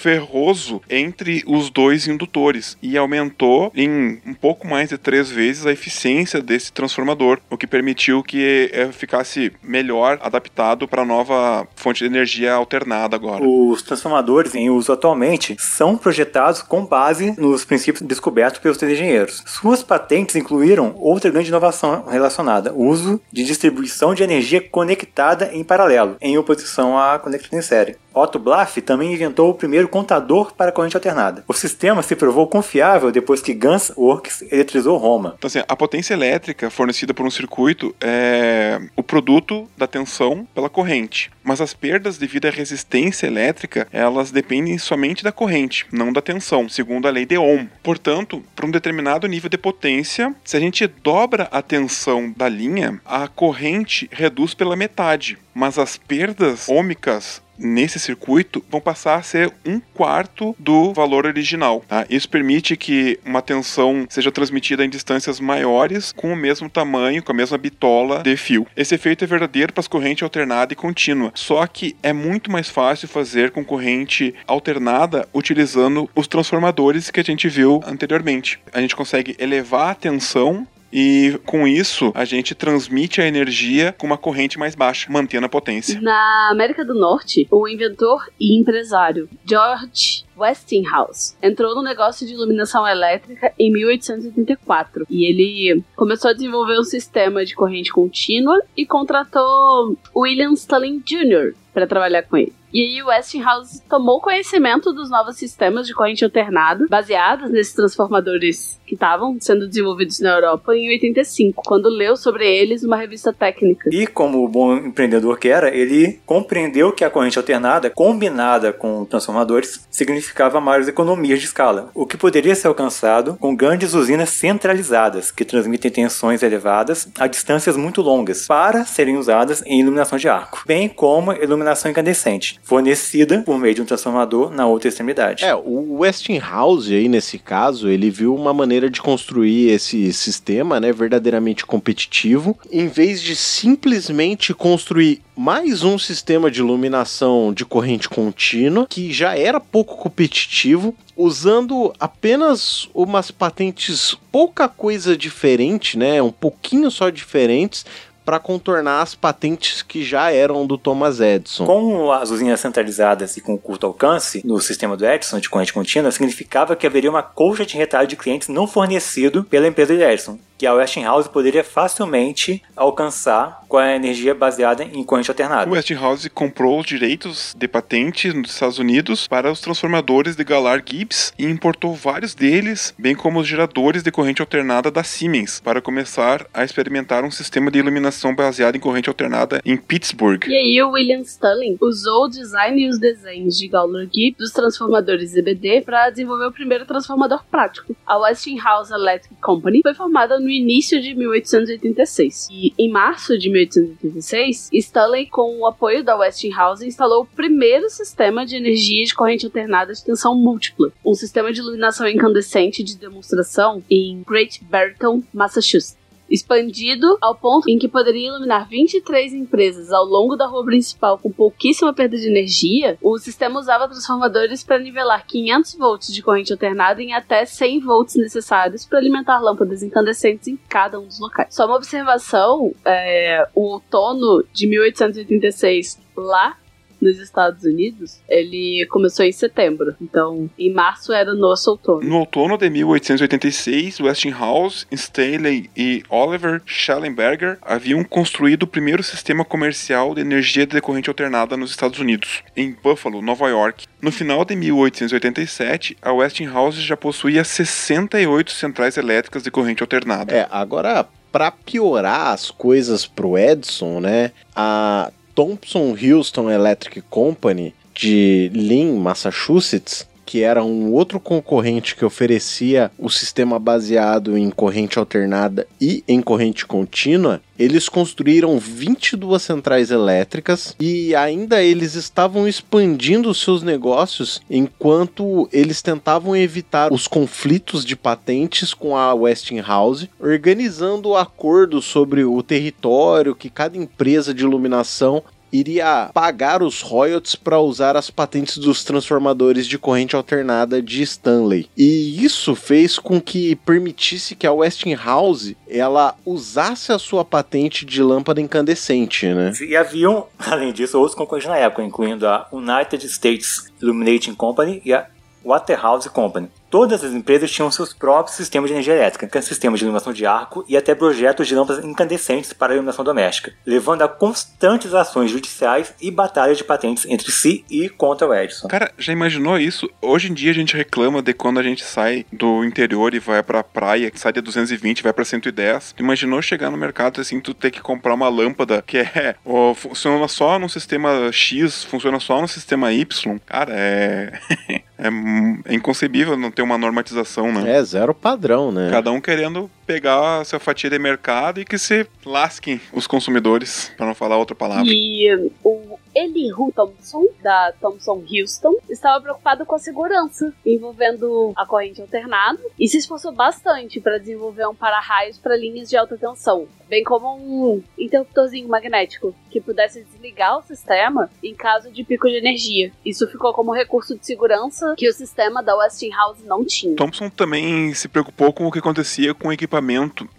ferroso entre os dois indutores e aumentou em um pouco mais de três vezes a eficiência desse transformador, o que permitiu que eh, ficasse melhor adaptado para a nova fonte de energia alternada agora.
Os transformadores em uso atualmente são projetados com base nos princípios descobertos pelos engenheiros. Suas patentes incluíram outra grande inovação relacionada, uso de distribuição de energia conectada em paralelo, em oposição à conectada em série. Otto Blaff também inventou o primeiro contador para corrente alternada. O sistema se provou confiável depois que Guns Works eletrizou Roma.
Então, assim, a potência elétrica fornecida por um circuito é o produto da tensão pela corrente. Mas as perdas devido à resistência elétrica, elas dependem somente da corrente, não da tensão, segundo a lei de Ohm. Portanto, para um determinado nível de potência, se a gente dobra a tensão da linha, a corrente reduz pela metade. Mas as perdas ômicas nesse circuito vão passar a ser um quarto do valor original. Tá? Isso permite que uma tensão seja transmitida em distâncias maiores com o mesmo tamanho, com a mesma bitola de fio. Esse efeito é verdadeiro para as correntes alternada e contínua, só que é muito mais fácil fazer com corrente alternada utilizando os transformadores que a gente viu anteriormente. A gente consegue elevar a tensão e com isso a gente transmite a energia com uma corrente mais baixa, mantendo a potência.
Na América do Norte, o inventor e empresário George Westinghouse entrou no negócio de iluminação elétrica em 1884 e ele começou a desenvolver um sistema de corrente contínua e contratou William Stalling Jr. para trabalhar com ele. E aí Westinghouse tomou conhecimento dos novos sistemas de corrente alternada, baseados nesses transformadores que estavam sendo desenvolvidos na Europa em 85, quando leu sobre eles numa revista técnica.
E como bom empreendedor que era, ele compreendeu que a corrente alternada, combinada com transformadores, significava maiores economias de escala, o que poderia ser alcançado com grandes usinas centralizadas, que transmitem tensões elevadas a distâncias muito longas, para serem usadas em iluminação de arco, bem como iluminação incandescente, fornecida por meio de um transformador na outra extremidade.
É, o Westinghouse aí nesse caso, ele viu uma maneira de construir esse sistema, né, verdadeiramente competitivo, em vez de simplesmente construir mais um sistema de iluminação de corrente contínua que já era pouco competitivo, usando apenas umas patentes pouca coisa diferente, né, um pouquinho só diferentes para contornar as patentes que já eram do Thomas Edison.
Com as usinas centralizadas e com curto alcance no sistema do Edison de corrente contínua, significava que haveria uma colcha de retalho de clientes não fornecido pela empresa de Edison, que a Westinghouse poderia facilmente alcançar com a energia baseada em corrente alternada.
O Westinghouse comprou os direitos de patente nos Estados Unidos para os transformadores de Galar Gibbs e importou vários deles, bem como os geradores de corrente alternada da Siemens, para começar a experimentar um sistema de iluminação baseado em corrente alternada em Pittsburgh.
E aí o William Stirling usou o design e os desenhos de Gawler Gibbs dos transformadores ZBD para desenvolver o primeiro transformador prático. A Westinghouse Electric Company foi formada no início de 1886. E em março de 1886, Stanley, com o apoio da Westinghouse, instalou o primeiro sistema de energia de corrente alternada de tensão múltipla, um sistema de iluminação incandescente de demonstração em Great Barrington, Massachusetts expandido ao ponto em que poderia iluminar 23 empresas ao longo da rua principal com pouquíssima perda de energia, o sistema usava transformadores para nivelar 500 volts de corrente alternada em até 100 volts necessários para alimentar lâmpadas incandescentes em cada um dos locais. Só uma observação: é, o outono de 1886 lá nos Estados Unidos, ele começou em setembro. Então, em março era o nosso outono.
No outono de 1886, Westinghouse, Stanley e Oliver Schellenberger haviam construído o primeiro sistema comercial de energia de corrente alternada nos Estados Unidos, em Buffalo, Nova York. No final de 1887, a Westinghouse já possuía 68 centrais elétricas de corrente alternada.
É, agora para piorar as coisas pro Edison, né? A Thompson Houston Electric Company de Lynn, Massachusetts, que era um outro concorrente que oferecia o sistema baseado em corrente alternada e em corrente contínua, eles construíram 22 centrais elétricas e ainda eles estavam expandindo seus negócios enquanto eles tentavam evitar os conflitos de patentes com a Westinghouse, organizando acordos sobre o território que cada empresa de iluminação iria pagar os royalties para usar as patentes dos transformadores de corrente alternada de Stanley. E isso fez com que permitisse que a Westinghouse ela usasse a sua patente de lâmpada incandescente, né?
E haviam, além disso, outros concorrentes na época, incluindo a United States Illuminating Company e a Waterhouse Company. Todas as empresas tinham seus próprios sistemas de energia elétrica, sistemas de iluminação de arco e até projetos de lâmpadas incandescentes para iluminação doméstica, levando a constantes ações judiciais e batalhas de patentes entre si e contra o Edison.
Cara, já imaginou isso? Hoje em dia a gente reclama de quando a gente sai do interior e vai pra praia, sai de 220 vai pra 110. Imaginou chegar no mercado assim, tu ter que comprar uma lâmpada que é ó, funciona só no sistema X, funciona só no sistema Y. Cara, é é, é inconcebível não ter uma normatização, né?
É, zero padrão, né?
Cada um querendo pegar a sua fatia de mercado e que se lasquem os consumidores, para não falar outra palavra.
E o Elihu Thompson, da Thompson Houston, estava preocupado com a segurança envolvendo a corrente alternada e se esforçou bastante para desenvolver um para-raios para linhas de alta tensão, bem como um interruptorzinho magnético que pudesse desligar o sistema em caso de pico de energia. Isso ficou como recurso de segurança que o sistema da Westinghouse não tinha.
Thompson também se preocupou com o que acontecia com o equipamento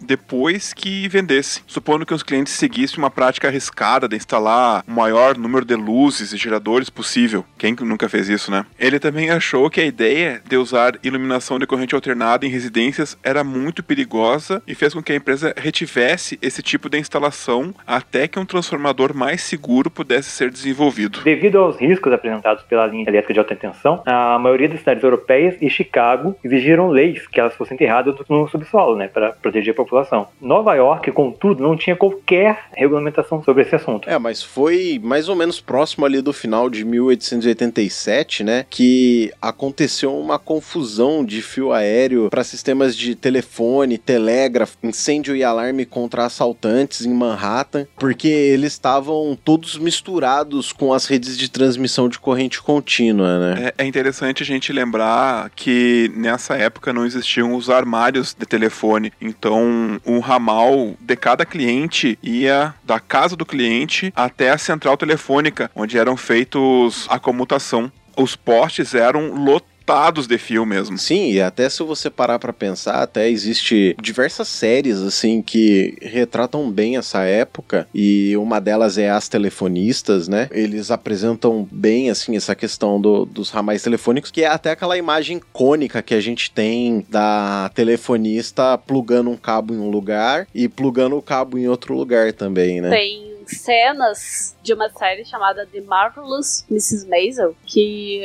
depois que vendesse, supondo que os clientes seguissem uma prática arriscada de instalar o maior número de luzes e geradores possível. Quem nunca fez isso, né? Ele também achou que a ideia de usar iluminação de corrente alternada em residências era muito perigosa e fez com que a empresa retivesse esse tipo de instalação até que um transformador mais seguro pudesse ser desenvolvido.
Devido aos riscos apresentados pela linha elétrica de alta tensão, a maioria das cidades europeias e Chicago exigiram leis que elas fossem enterradas no subsolo, né, para proteger a população. Nova York, contudo, não tinha qualquer regulamentação sobre esse assunto.
É, mas foi mais ou menos próximo ali do final de 1887, né, que aconteceu uma confusão de fio aéreo para sistemas de telefone, telégrafo, incêndio e alarme contra assaltantes em Manhattan, porque eles estavam todos misturados com as redes de transmissão de corrente contínua, né?
É, é interessante a gente lembrar que nessa época não existiam os armários de telefone, então o ramal de cada cliente ia da casa do cliente até a central telefônica, onde eram feitos a comutação. Os postes eram lotados lotados de fio mesmo.
Sim, e até se você parar para pensar, até existe diversas séries assim que retratam bem essa época e uma delas é As Telefonistas, né? Eles apresentam bem assim essa questão do, dos ramais telefônicos, que é até aquela imagem icônica que a gente tem da telefonista plugando um cabo em um lugar e plugando o cabo em outro lugar também, né?
Tem cenas de uma série chamada The Marvelous Mrs. Maisel, que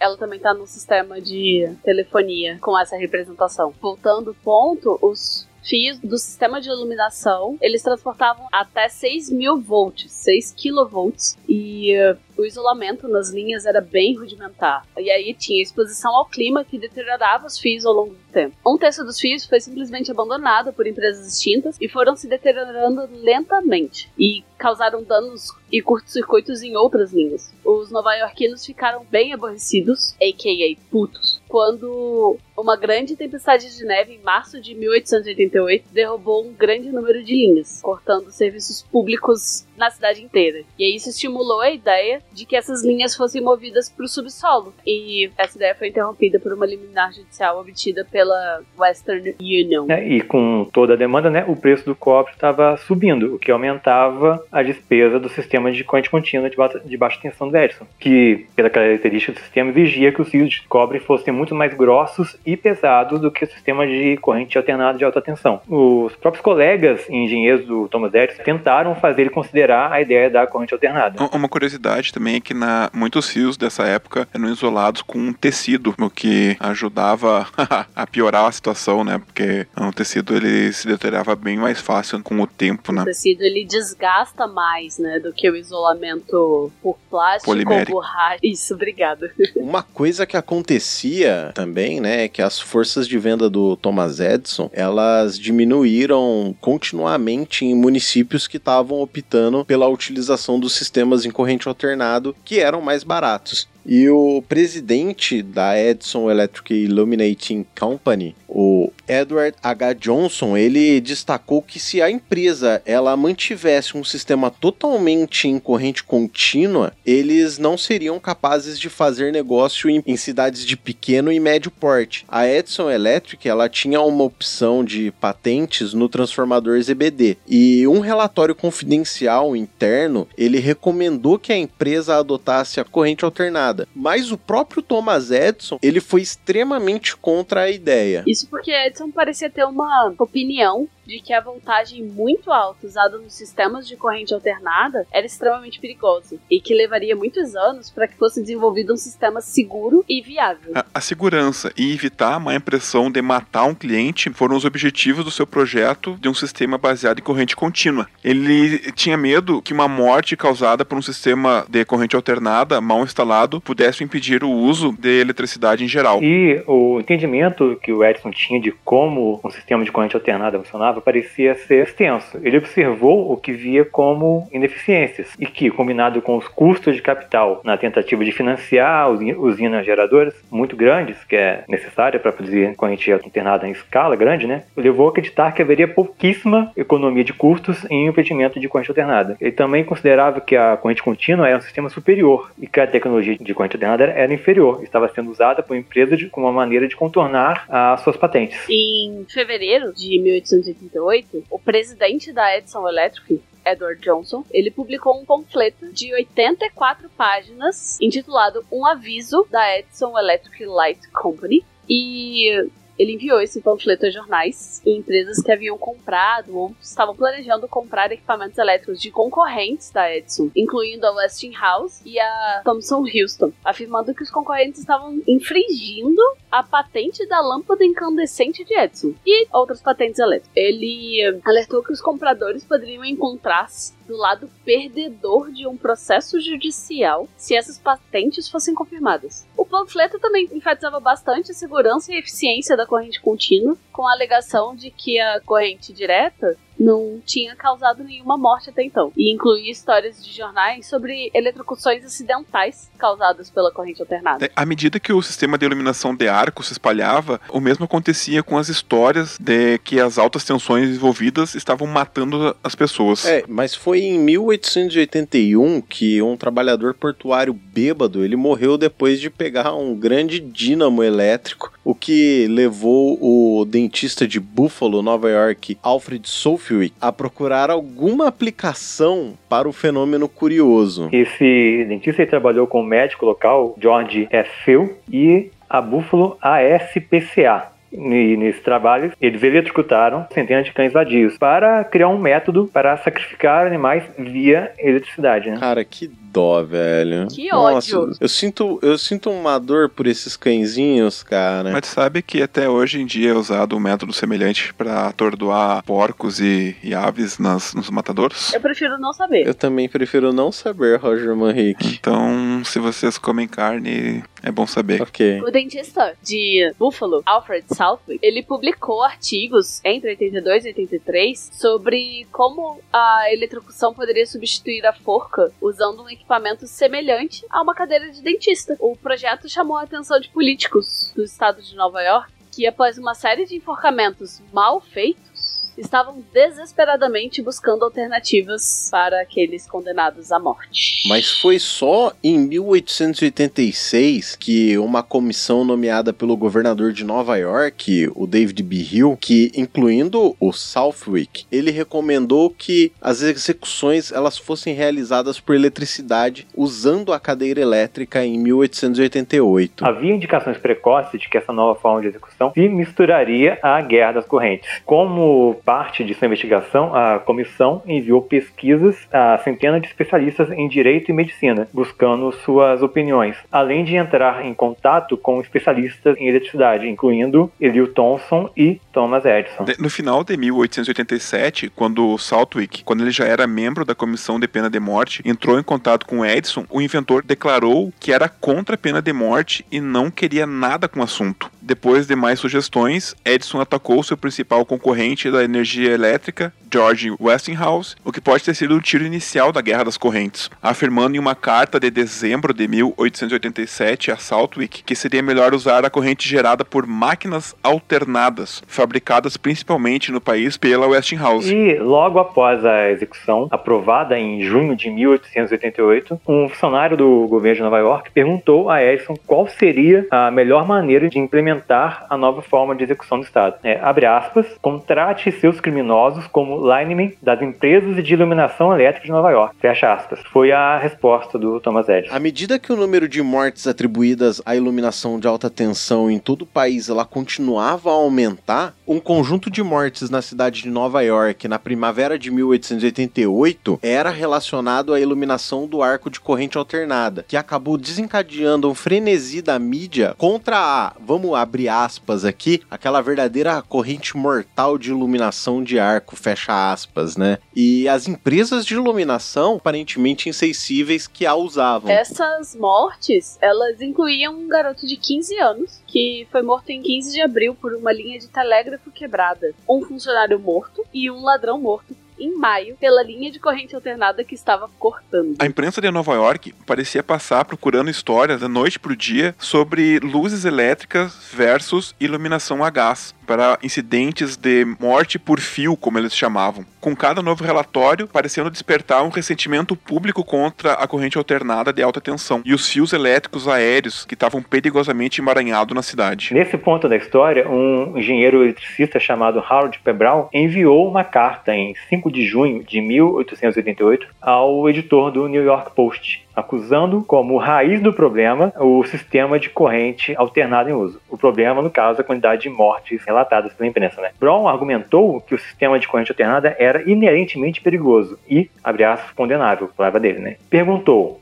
ela também tá no sistema de telefonia com essa representação. Voltando ao ponto, os fios do sistema de iluminação, eles transportavam até 6 mil volts, 6 kilovolts, e o isolamento nas linhas era bem rudimentar. E aí tinha exposição ao clima que deteriorava os fios ao longo do tempo. Um terço dos fios foi simplesmente abandonado por empresas extintas e foram se deteriorando lentamente e causaram danos e curtos-circuitos em outras linhas. Os nova-iorquinos ficaram bem aborrecidos, a.k.a. putos, quando uma grande tempestade de neve em março de 1888 derrubou um grande número de linhas, cortando serviços públicos na cidade inteira. E isso estimulou a ideia de que essas linhas fossem movidas para o subsolo. E essa ideia foi interrompida por uma liminar judicial obtida pela Western Union.
É, e com toda a demanda, né, o preço do cobre estava subindo, o que aumentava a despesa do sistema de corrente contínua de baixa, de baixa tensão do Edison, que, pela característica do sistema, exigia que os fios de cobre fossem muito mais grossos e pesados do que o sistema de corrente alternada de alta tensão. Os próprios colegas engenheiros do Thomas Edison tentaram fazer ele considerar considerar a ideia da corrente alternada.
Uma curiosidade também é que na, muitos fios dessa época eram isolados com um tecido, o que ajudava a piorar a situação, né? Porque o tecido ele se deteriorava bem mais fácil com o tempo, né?
O tecido ele desgasta mais, né, do que o isolamento por plástico
Polimérico.
ou borracha. Isso, obrigada.
Uma coisa que acontecia também, né, é que as forças de venda do Thomas Edison, elas diminuíram continuamente em municípios que estavam optando pela utilização dos sistemas em corrente alternado, que eram mais baratos. E o presidente da Edison Electric Illuminating Company, o Edward H. Johnson, ele destacou que se a empresa ela mantivesse um sistema totalmente em corrente contínua, eles não seriam capazes de fazer negócio em, em cidades de pequeno e médio porte. A Edison Electric ela tinha uma opção de patentes no transformador ZBD e um relatório confidencial interno ele recomendou que a empresa adotasse a corrente alternada mas o próprio Thomas Edison, ele foi extremamente contra a ideia.
Isso porque Edison parecia ter uma opinião de que a voltagem muito alta usada nos sistemas de corrente alternada era extremamente perigosa e que levaria muitos anos para que fosse desenvolvido um sistema seguro e viável.
A, a, segurança e evitar a má impressão de matar um cliente foram os objetivos do seu projeto de um sistema baseado em corrente contínua. Ele tinha medo que uma morte causada por um sistema de corrente alternada mal instalado pudesse impedir o uso de eletricidade em geral.
E o entendimento que o Edison tinha de como um sistema de corrente alternada funcionava parecia ser extenso. Ele observou o que via como ineficiências e que, combinado com os custos de capital na tentativa de financiar usinas geradoras muito grandes, que é necessária para produzir corrente alternada em escala grande, né, levou a acreditar que haveria pouquíssima economia de custos em investimento de corrente alternada. Ele também considerava que a corrente contínua era um sistema superior e que a tecnologia de corrente alternada era inferior, estava sendo usada por empresas como uma maneira de contornar as suas patentes.
Em fevereiro de 1880 1988, o presidente da Edison Electric, Edward Johnson, ele publicou um panfleto de 84 páginas intitulado Um Aviso da Edison Electric Light Company. E ele enviou esse panfleto a jornais e empresas que haviam comprado ou estavam planejando comprar equipamentos elétricos de concorrentes da Edison, incluindo a Westinghouse e a Thomson Houston, afirmando que os concorrentes estavam infringindo a patente da lâmpada incandescente de Edison e outras patentes elétricas. Ele alertou que os compradores poderiam encontrar-se do lado perdedor de um processo judicial se essas patentes fossem confirmadas. O panfleto também enfatizava bastante a segurança e eficiência da corrente contínua, com a alegação de que a corrente direta não tinha causado nenhuma morte até então. E incluía histórias de jornais sobre eletrocuções acidentais causadas pela corrente alternada.
É, à medida que o sistema de iluminação de arco se espalhava, o mesmo acontecia com as histórias de que as altas tensões envolvidas estavam matando as pessoas.
É, mas foi em 1881 que um trabalhador portuário bêbado, ele morreu depois de pegar um grande dínamo elétrico, o que levou o dentista de Buffalo, Nova York, Alfred Sophie, a procurar alguma aplicação para o fenômeno curioso.
Esse dentista trabalhou com o médico local, George F. Phil, e a Buffalo ASPCA, nesse trabalho, eles eletrocutaram centenas de cães vadios para criar um método para sacrificar animais via eletricidade, né?
Cara, que dó, velho.
Que Nossa, ódio.
Eu sinto, eu sinto uma dor por esses cãezinhos, cara.
Mas sabe que até hoje em dia é usado um método semelhante para atordoar porcos e, e aves nas, nos matadouros?
Eu prefiro não saber.
Eu também prefiro não saber, Roger Manrique.
Então, se vocês comem carne, é bom saber.
Ok.
O dentista de Buffalo, Alfred Southwick, ele publicou artigos entre 82 e 83 sobre como a eletrocução poderia substituir a forca usando um equipamento semelhante a uma cadeira de dentista. O projeto chamou a atenção de políticos do estado de Nova York que, após uma série de enforcamentos mal feitos, estavam desesperadamente buscando alternativas para aqueles condenados à morte.
Mas foi só em 1886 que uma comissão nomeada pelo governador de Nova York, o David B. Hill, que incluindo o Southwick, ele recomendou que as execuções elas fossem realizadas por eletricidade usando a cadeira elétrica em 1888.
Havia indicações precoces de que essa nova forma de execução se misturaria à guerra das correntes. Como parte de sua investigação, a comissão enviou pesquisas a centenas de especialistas em direito e medicina, buscando suas opiniões, além de entrar em contato com especialistas em eletricidade, incluindo Elio Thomson e Thomas Edison.
No final de 1887, quando Southwick, quando ele já era membro da comissão de pena de morte, entrou em contato com Edison, o inventor declarou que era contra a pena de morte e não queria nada com o assunto. Depois de mais sugestões, Edison atacou seu principal concorrente da energia elétrica, George Westinghouse, o que pode ter sido o tiro inicial da Guerra das Correntes, afirmando em uma carta de dezembro de 1887 a Southwick que seria melhor usar a corrente gerada por máquinas alternadas, fabricadas principalmente no país pela Westinghouse.
E logo após a execução, aprovada em junho de 1888, um funcionário do governo de Nova York perguntou a Edison qual seria a melhor maneira de implementar a nova forma de execução do Estado. É, abre aspas, contrate seus criminosos como linemen das empresas de iluminação elétrica de Nova York. Fecha aspas. Foi a resposta do Thomas Edison.
À medida que o número de mortes atribuídas à iluminação de alta tensão em todo o país ela continuava a aumentar, um conjunto de mortes na cidade de Nova York na primavera de 1888 era relacionado à iluminação do arco de corrente alternada, que acabou desencadeando um frenesi da mídia contra a, vamos abrir aspas aqui, aquela verdadeira corrente mortal de iluminação de arco, fecha aspas, né? E as empresas de iluminação aparentemente insensíveis que a usavam.
Essas mortes, elas incluíam um garoto de 15 anos que foi morto em 15 de abril por uma linha de telégrafo quebrada, um funcionário morto e um ladrão morto em maio pela linha de corrente alternada que estava cortando.
A imprensa de Nova York parecia passar procurando histórias da noite para o dia sobre luzes elétricas versus iluminação a gás para incidentes de morte por fio, como eles chamavam. Com cada novo relatório, parecendo despertar um ressentimento público contra a corrente alternada de alta tensão e os fios elétricos aéreos que estavam perigosamente emaranhados na cidade.
Nesse ponto da história, um engenheiro eletricista chamado Harold P. Brown enviou uma carta em 5 de junho de 1888 ao editor do New York Post, acusando como raiz do problema o sistema de corrente alternada em uso. O problema, no caso, é a quantidade de mortes relatadas pela imprensa. Né? Brown argumentou que o sistema de corrente alternada era inerentemente perigoso e, abre aspas, condenável, palavra dele, né? Perguntou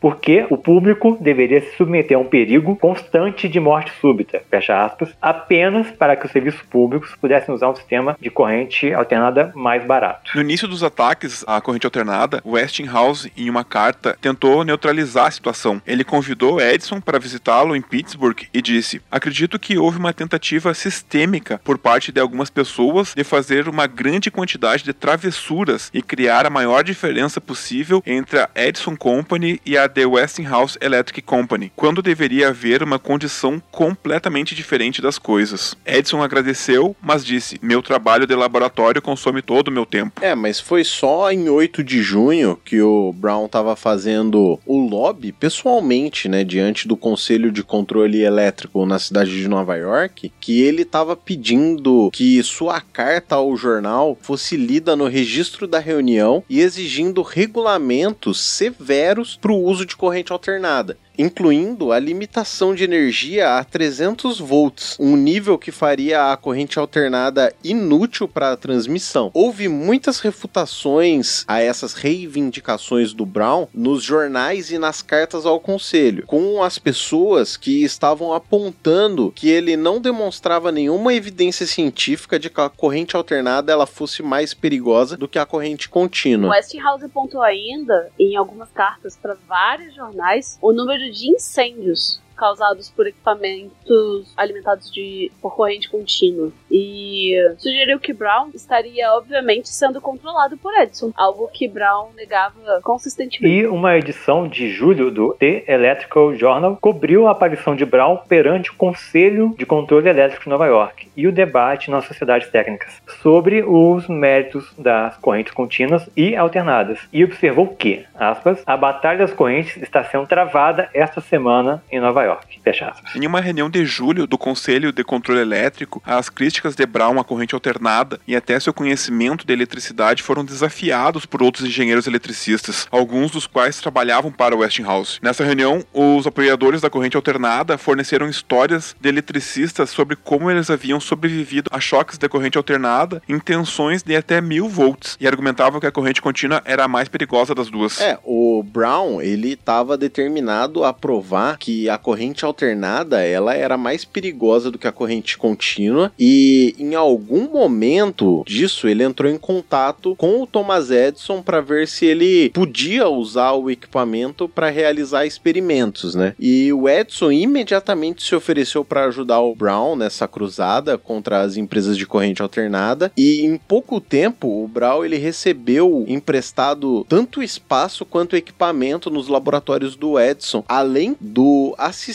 porque o público deveria se submeter a um perigo constante de morte súbita, fecha aspas, apenas para que os serviços públicos pudessem usar um sistema de corrente alternada mais barato.
No início dos ataques à corrente alternada, Westinghouse, em uma carta, tentou neutralizar a situação. Ele convidou Edison para visitá-lo em Pittsburgh e disse: Acredito que houve uma tentativa sistêmica por parte de algumas pessoas de fazer uma grande quantidade de travessuras e criar a maior diferença possível entre a Edison Company e a The Westinghouse Electric Company, quando deveria haver uma condição completamente diferente das coisas. Edison agradeceu, mas disse: Meu trabalho de laboratório consome todo o meu tempo.
É, mas foi só em 8 de junho que o Brown estava fazendo o lobby pessoalmente, né, diante do Conselho de Controle Elétrico na cidade de Nova York, que ele estava pedindo que sua carta ao jornal fosse lida no registro da reunião e exigindo regulamentos severos para o uso de corrente alternada incluindo a limitação de energia a 300 volts, um nível que faria a corrente alternada inútil para a transmissão. Houve muitas refutações a essas reivindicações do Brown nos jornais e nas cartas ao conselho, com as pessoas que estavam apontando que ele não demonstrava nenhuma evidência científica de que a corrente alternada ela fosse mais perigosa do que a corrente contínua.
Westinghouse apontou ainda em algumas cartas para vários jornais o número de incêndios causados por equipamentos alimentados de, por corrente contínua. E sugeriu que Brown estaria, obviamente, sendo controlado por Edison, algo que Brown negava consistentemente.
E uma edição de julho do The Electrical Journal cobriu a aparição de Brown perante o Conselho de Controle Elétrico de Nova York e o debate nas sociedades técnicas sobre os méritos das correntes contínuas e alternadas. E observou que, aspas, a batalha das correntes está sendo travada esta semana em Nova York. York. Fecha aspas.
Em uma reunião de julho do Conselho de Controle Elétrico, as críticas de Brown à corrente alternada e até seu conhecimento de eletricidade foram desafiados por outros engenheiros eletricistas, alguns dos quais trabalhavam para Westinghouse. Nessa reunião, os apoiadores da corrente alternada forneceram histórias de eletricistas sobre como eles haviam sobrevivido a choques de corrente alternada em tensões de até mil volts e argumentavam que a corrente contínua era a mais perigosa das duas.
É, o Brown, ele estava determinado a provar que a corrente alternada, ela era mais perigosa do que a corrente contínua e em algum momento disso ele entrou em contato com o Thomas Edison para ver se ele podia usar o equipamento para realizar experimentos, né? E o Edison imediatamente se ofereceu para ajudar o Brown nessa cruzada contra as empresas de corrente alternada e em pouco tempo o Brown ele recebeu emprestado tanto espaço quanto equipamento nos laboratórios do Edison, além do assistente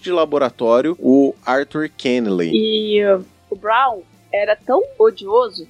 de laboratório, o Arthur Kennelly.
E uh, o Brown era tão odioso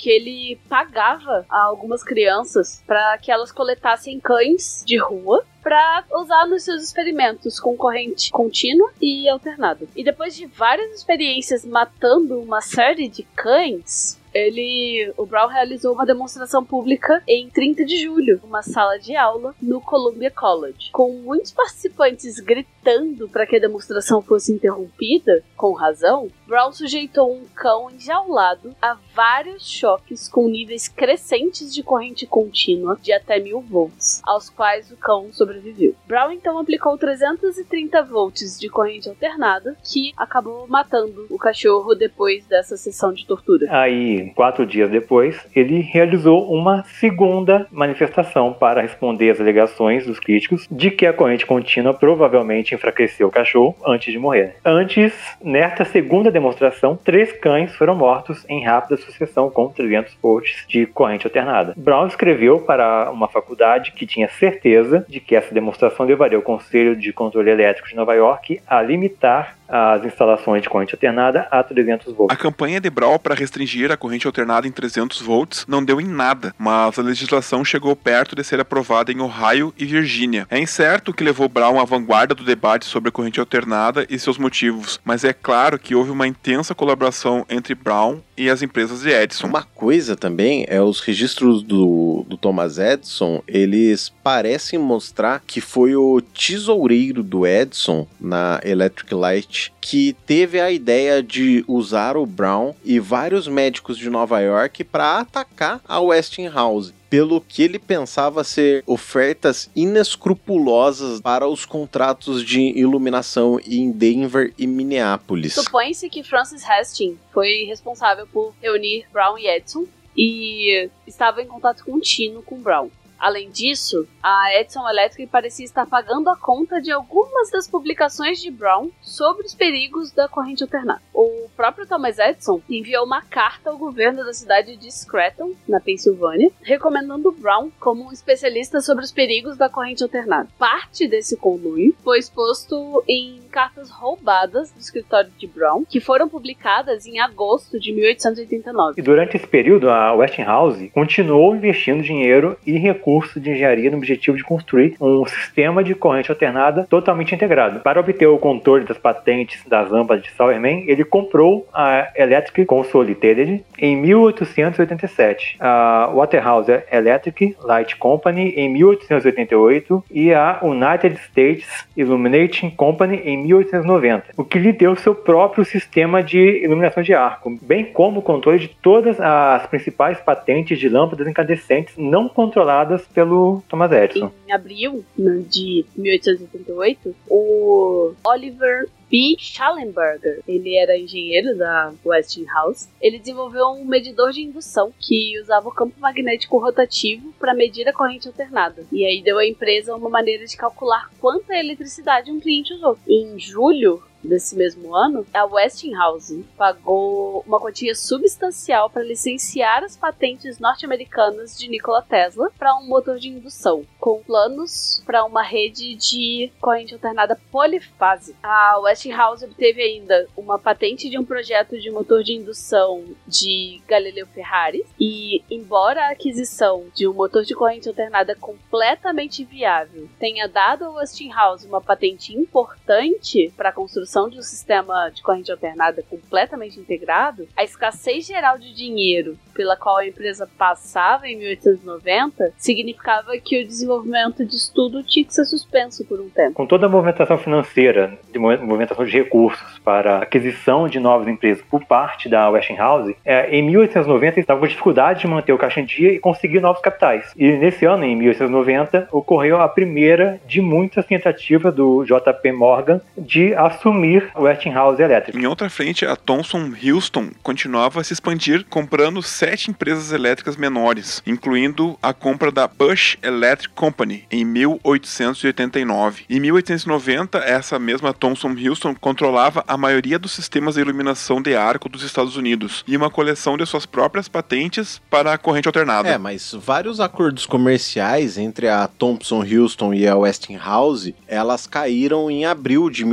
que ele pagava a algumas crianças para que elas coletassem cães de rua para usar nos seus experimentos com corrente contínua e alternada. E depois de várias experiências matando uma série de cães, ele, o Brown realizou uma demonstração pública em 30 de julho, numa sala de aula no Columbia College, com muitos participantes gritando para que a demonstração fosse interrompida, com razão. Brown sujeitou um cão enjaulado a vários choques com níveis crescentes de corrente contínua de até mil volts, aos quais o cão sobreviveu. Brown então aplicou 330 volts de corrente alternada, que acabou matando o cachorro depois dessa sessão de tortura.
Aí, quatro dias depois, ele realizou uma segunda manifestação para responder às alegações dos críticos de que a corrente contínua provavelmente enfraqueceu o cachorro antes de morrer. Antes, nesta segunda demonstração, três cães foram mortos em rápida sucessão com 300 volts de corrente alternada. Brown escreveu para uma faculdade que tinha certeza de que essa demonstração levaria o Conselho de Controle Elétrico de Nova York a limitar as instalações de corrente alternada a 300 volts.
A campanha de Brown para restringir a corrente alternada em 300 volts não deu em nada, mas a legislação chegou perto de ser aprovada em Ohio e Virgínia. É incerto o que levou Brown à vanguarda do debate sobre a corrente alternada e seus motivos, mas é claro que houve uma intensa colaboração entre Brown e as empresas de Edison.
Uma coisa também é os registros do, do Thomas Edison, eles parecem mostrar que foi o tesoureiro do Edison na Electric Light que teve a ideia de usar o Brown e vários médicos de Nova York para atacar a Westinghouse pelo que ele pensava ser ofertas inescrupulosas para os contratos de iluminação em Denver e Minneapolis.
Supõe-se que Francis Hastings foi responsável por reunir Brown e Edison e estava em contato contínuo com Brown. Além disso, a Edison Electric parecia estar pagando a conta de algumas das publicações de Brown sobre os perigos da corrente alternada. O próprio Thomas Edison enviou uma carta ao governo da cidade de Scranton, na Pensilvânia, recomendando Brown como um especialista sobre os perigos da corrente alternada. Parte desse conluio foi exposto em cartas roubadas do escritório de Brown, que foram publicadas em agosto de 1889.
E durante esse período, a Westinghouse continuou investindo dinheiro e recursos de engenharia no objetivo de construir um sistema de corrente alternada totalmente integrado. Para obter o controle das patentes das lâmpadas de Sauermann, ele comprou a Electric Consolidated em 1887, a Waterhouse Electric Light Company em 1888 e a United States Illuminating Company em 1890, o que lhe deu seu próprio sistema de iluminação de arco, bem como o controle de todas as principais patentes de lâmpadas incandescentes não controladas pelo Thomas Edison.
Em abril de 1888, o Oliver B. Schallenberger, ele era engenheiro da Westinghouse. Ele desenvolveu um medidor de indução que usava o campo magnético rotativo para medir a corrente alternada. E aí deu à empresa uma maneira de calcular quanta eletricidade um cliente usou. Em julho desse mesmo ano, a Westinghouse pagou uma quantia substancial para licenciar as patentes norte-americanas de Nikola Tesla para um motor de indução, com planos para uma rede de corrente alternada polifase. A Westinghouse obteve ainda uma patente de um projeto de motor de indução de Galileu Ferrari e, embora a aquisição de um motor de corrente alternada completamente viável tenha dado a Westinghouse uma patente importante para a construção de um sistema de corrente alternada completamente integrado, a escassez geral de dinheiro pela qual a empresa passava em 1890 significava que o desenvolvimento de estudo tinha que ser suspenso por um tempo.
Com toda a movimentação financeira, de movimentação de recursos para aquisição de novas empresas por parte da Westinghouse, é, em 1890 estava com dificuldade de manter o caixa em dia e conseguir novos capitais. E nesse ano, em 1890, ocorreu a primeira de muitas tentativas do JP Morgan de assumir a Westinghouse Electric.
Em outra frente, a Thomson Houston continuava a se expandir, comprando sete empresas elétricas menores, incluindo a compra da Bush Electric Company em 1889. Em 1890, essa mesma Thomson Houston controlava a maioria dos sistemas de iluminação de arco dos Estados Unidos e uma coleção de suas próprias patentes para a corrente alternada.
É, mas vários acordos comerciais entre a Thomson Houston e a Westinghouse, elas caíram em abril de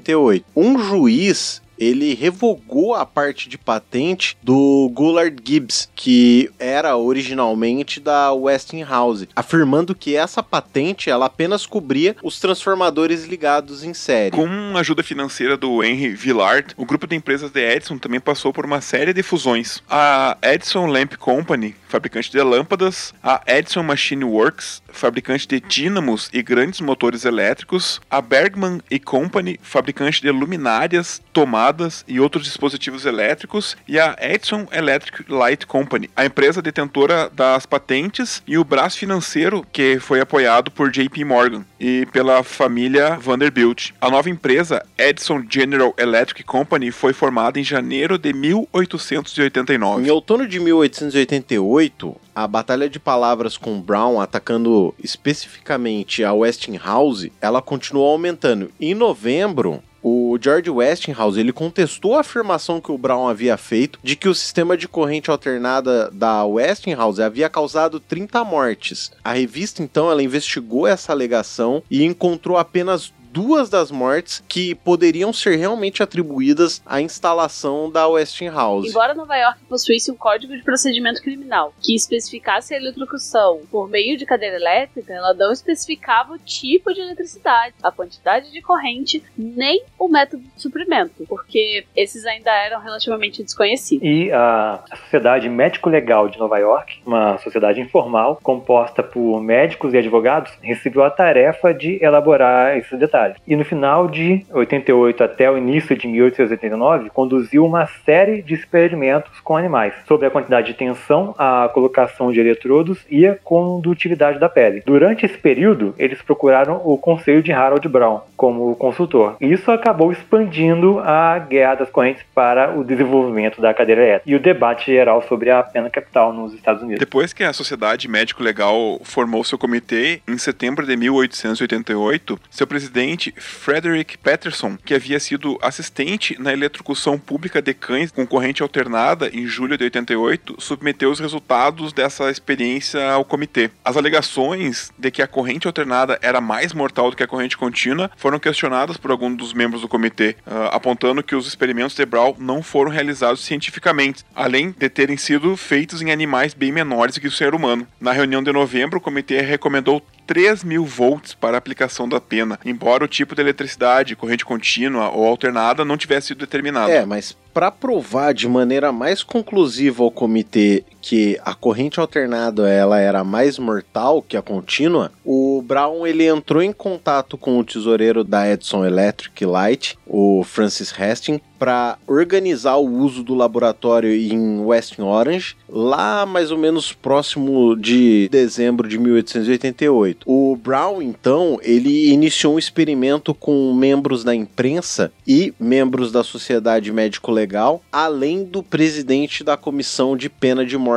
1888. Um juiz ele revogou a parte de patente do Gullard Gibbs, que era originalmente da Westinghouse, afirmando que essa patente ela apenas cobria os transformadores ligados em série.
Com a ajuda financeira do Henry Villard, o grupo de empresas de Edison também passou por uma série de fusões. A Edison Lamp Company, fabricante de lâmpadas, a Edison Machine Works, fabricante de dínamos e grandes motores elétricos, a Bergman Company, fabricante de luminárias, tomadas e outros dispositivos elétricos, e a Edison Electric Light Company, a empresa detentora das patentes e o braço financeiro que foi apoiado por JP Morgan e pela família Vanderbilt. A nova empresa, Edison General Electric Company, foi formada em janeiro de 1889.
Em outono de 1888, a batalha de palavras com Brown atacando especificamente a Westinghouse, ela continuou aumentando. Em novembro, o George Westinghouse ele contestou a afirmação que o Brown havia feito de que o sistema de corrente alternada da Westinghouse havia causado 30 mortes. A revista então ela investigou essa alegação e encontrou apenas duas das mortes que poderiam ser realmente atribuídas à instalação da Westinghouse.
Embora Nova York possuísse um código de procedimento criminal que especificasse a eletrocução por meio de cadeira elétrica, ela não especificava o tipo de eletricidade, a quantidade de corrente, nem o método de suprimento, porque esses ainda eram relativamente desconhecidos.
E a Sociedade Médico-Legal de Nova York, uma sociedade informal composta por médicos e advogados, recebeu a tarefa de elaborar esses detalhes. E no final de 88 até o início de 1889, conduziu uma série de experimentos com animais sobre a quantidade de tensão, a colocação de eletrodos e a condutividade da pele. Durante esse período, eles procuraram o conselho de Harold Brown como consultor. Isso acabou expandindo a guerra das correntes para o desenvolvimento da cadeira elétrica e o debate geral sobre a pena capital nos Estados Unidos.
Depois que a Sociedade Médico Legal formou seu comitê em setembro de 1888, seu presidente Frederick Patterson, que havia sido assistente na eletrocução pública de cães com corrente alternada em julho de 88, submeteu os resultados dessa experiência ao comitê. As alegações de que a corrente alternada era mais mortal do que a corrente contínua foram questionadas por alguns dos membros do comitê, uh, apontando que os experimentos de Brown não foram realizados cientificamente, além de terem sido feitos em animais bem menores que o ser humano. Na reunião de novembro, o comitê recomendou 3 mil volts para a aplicação da pena, embora o tipo de eletricidade, corrente contínua ou alternada, não tivesse sido determinado.
É, mas para provar de maneira mais conclusiva ao comitê que a corrente alternada ela era mais mortal que a contínua, o Brown ele entrou em contato com o tesoureiro da Edison Electric Light, o Francis Hastings, para organizar o uso do laboratório em West Orange, lá mais ou menos próximo de dezembro de 1888. O Brown, então, ele iniciou um experimento com membros da imprensa e membros da Sociedade Médico-Legal legal, além do presidente da comissão de pena de morte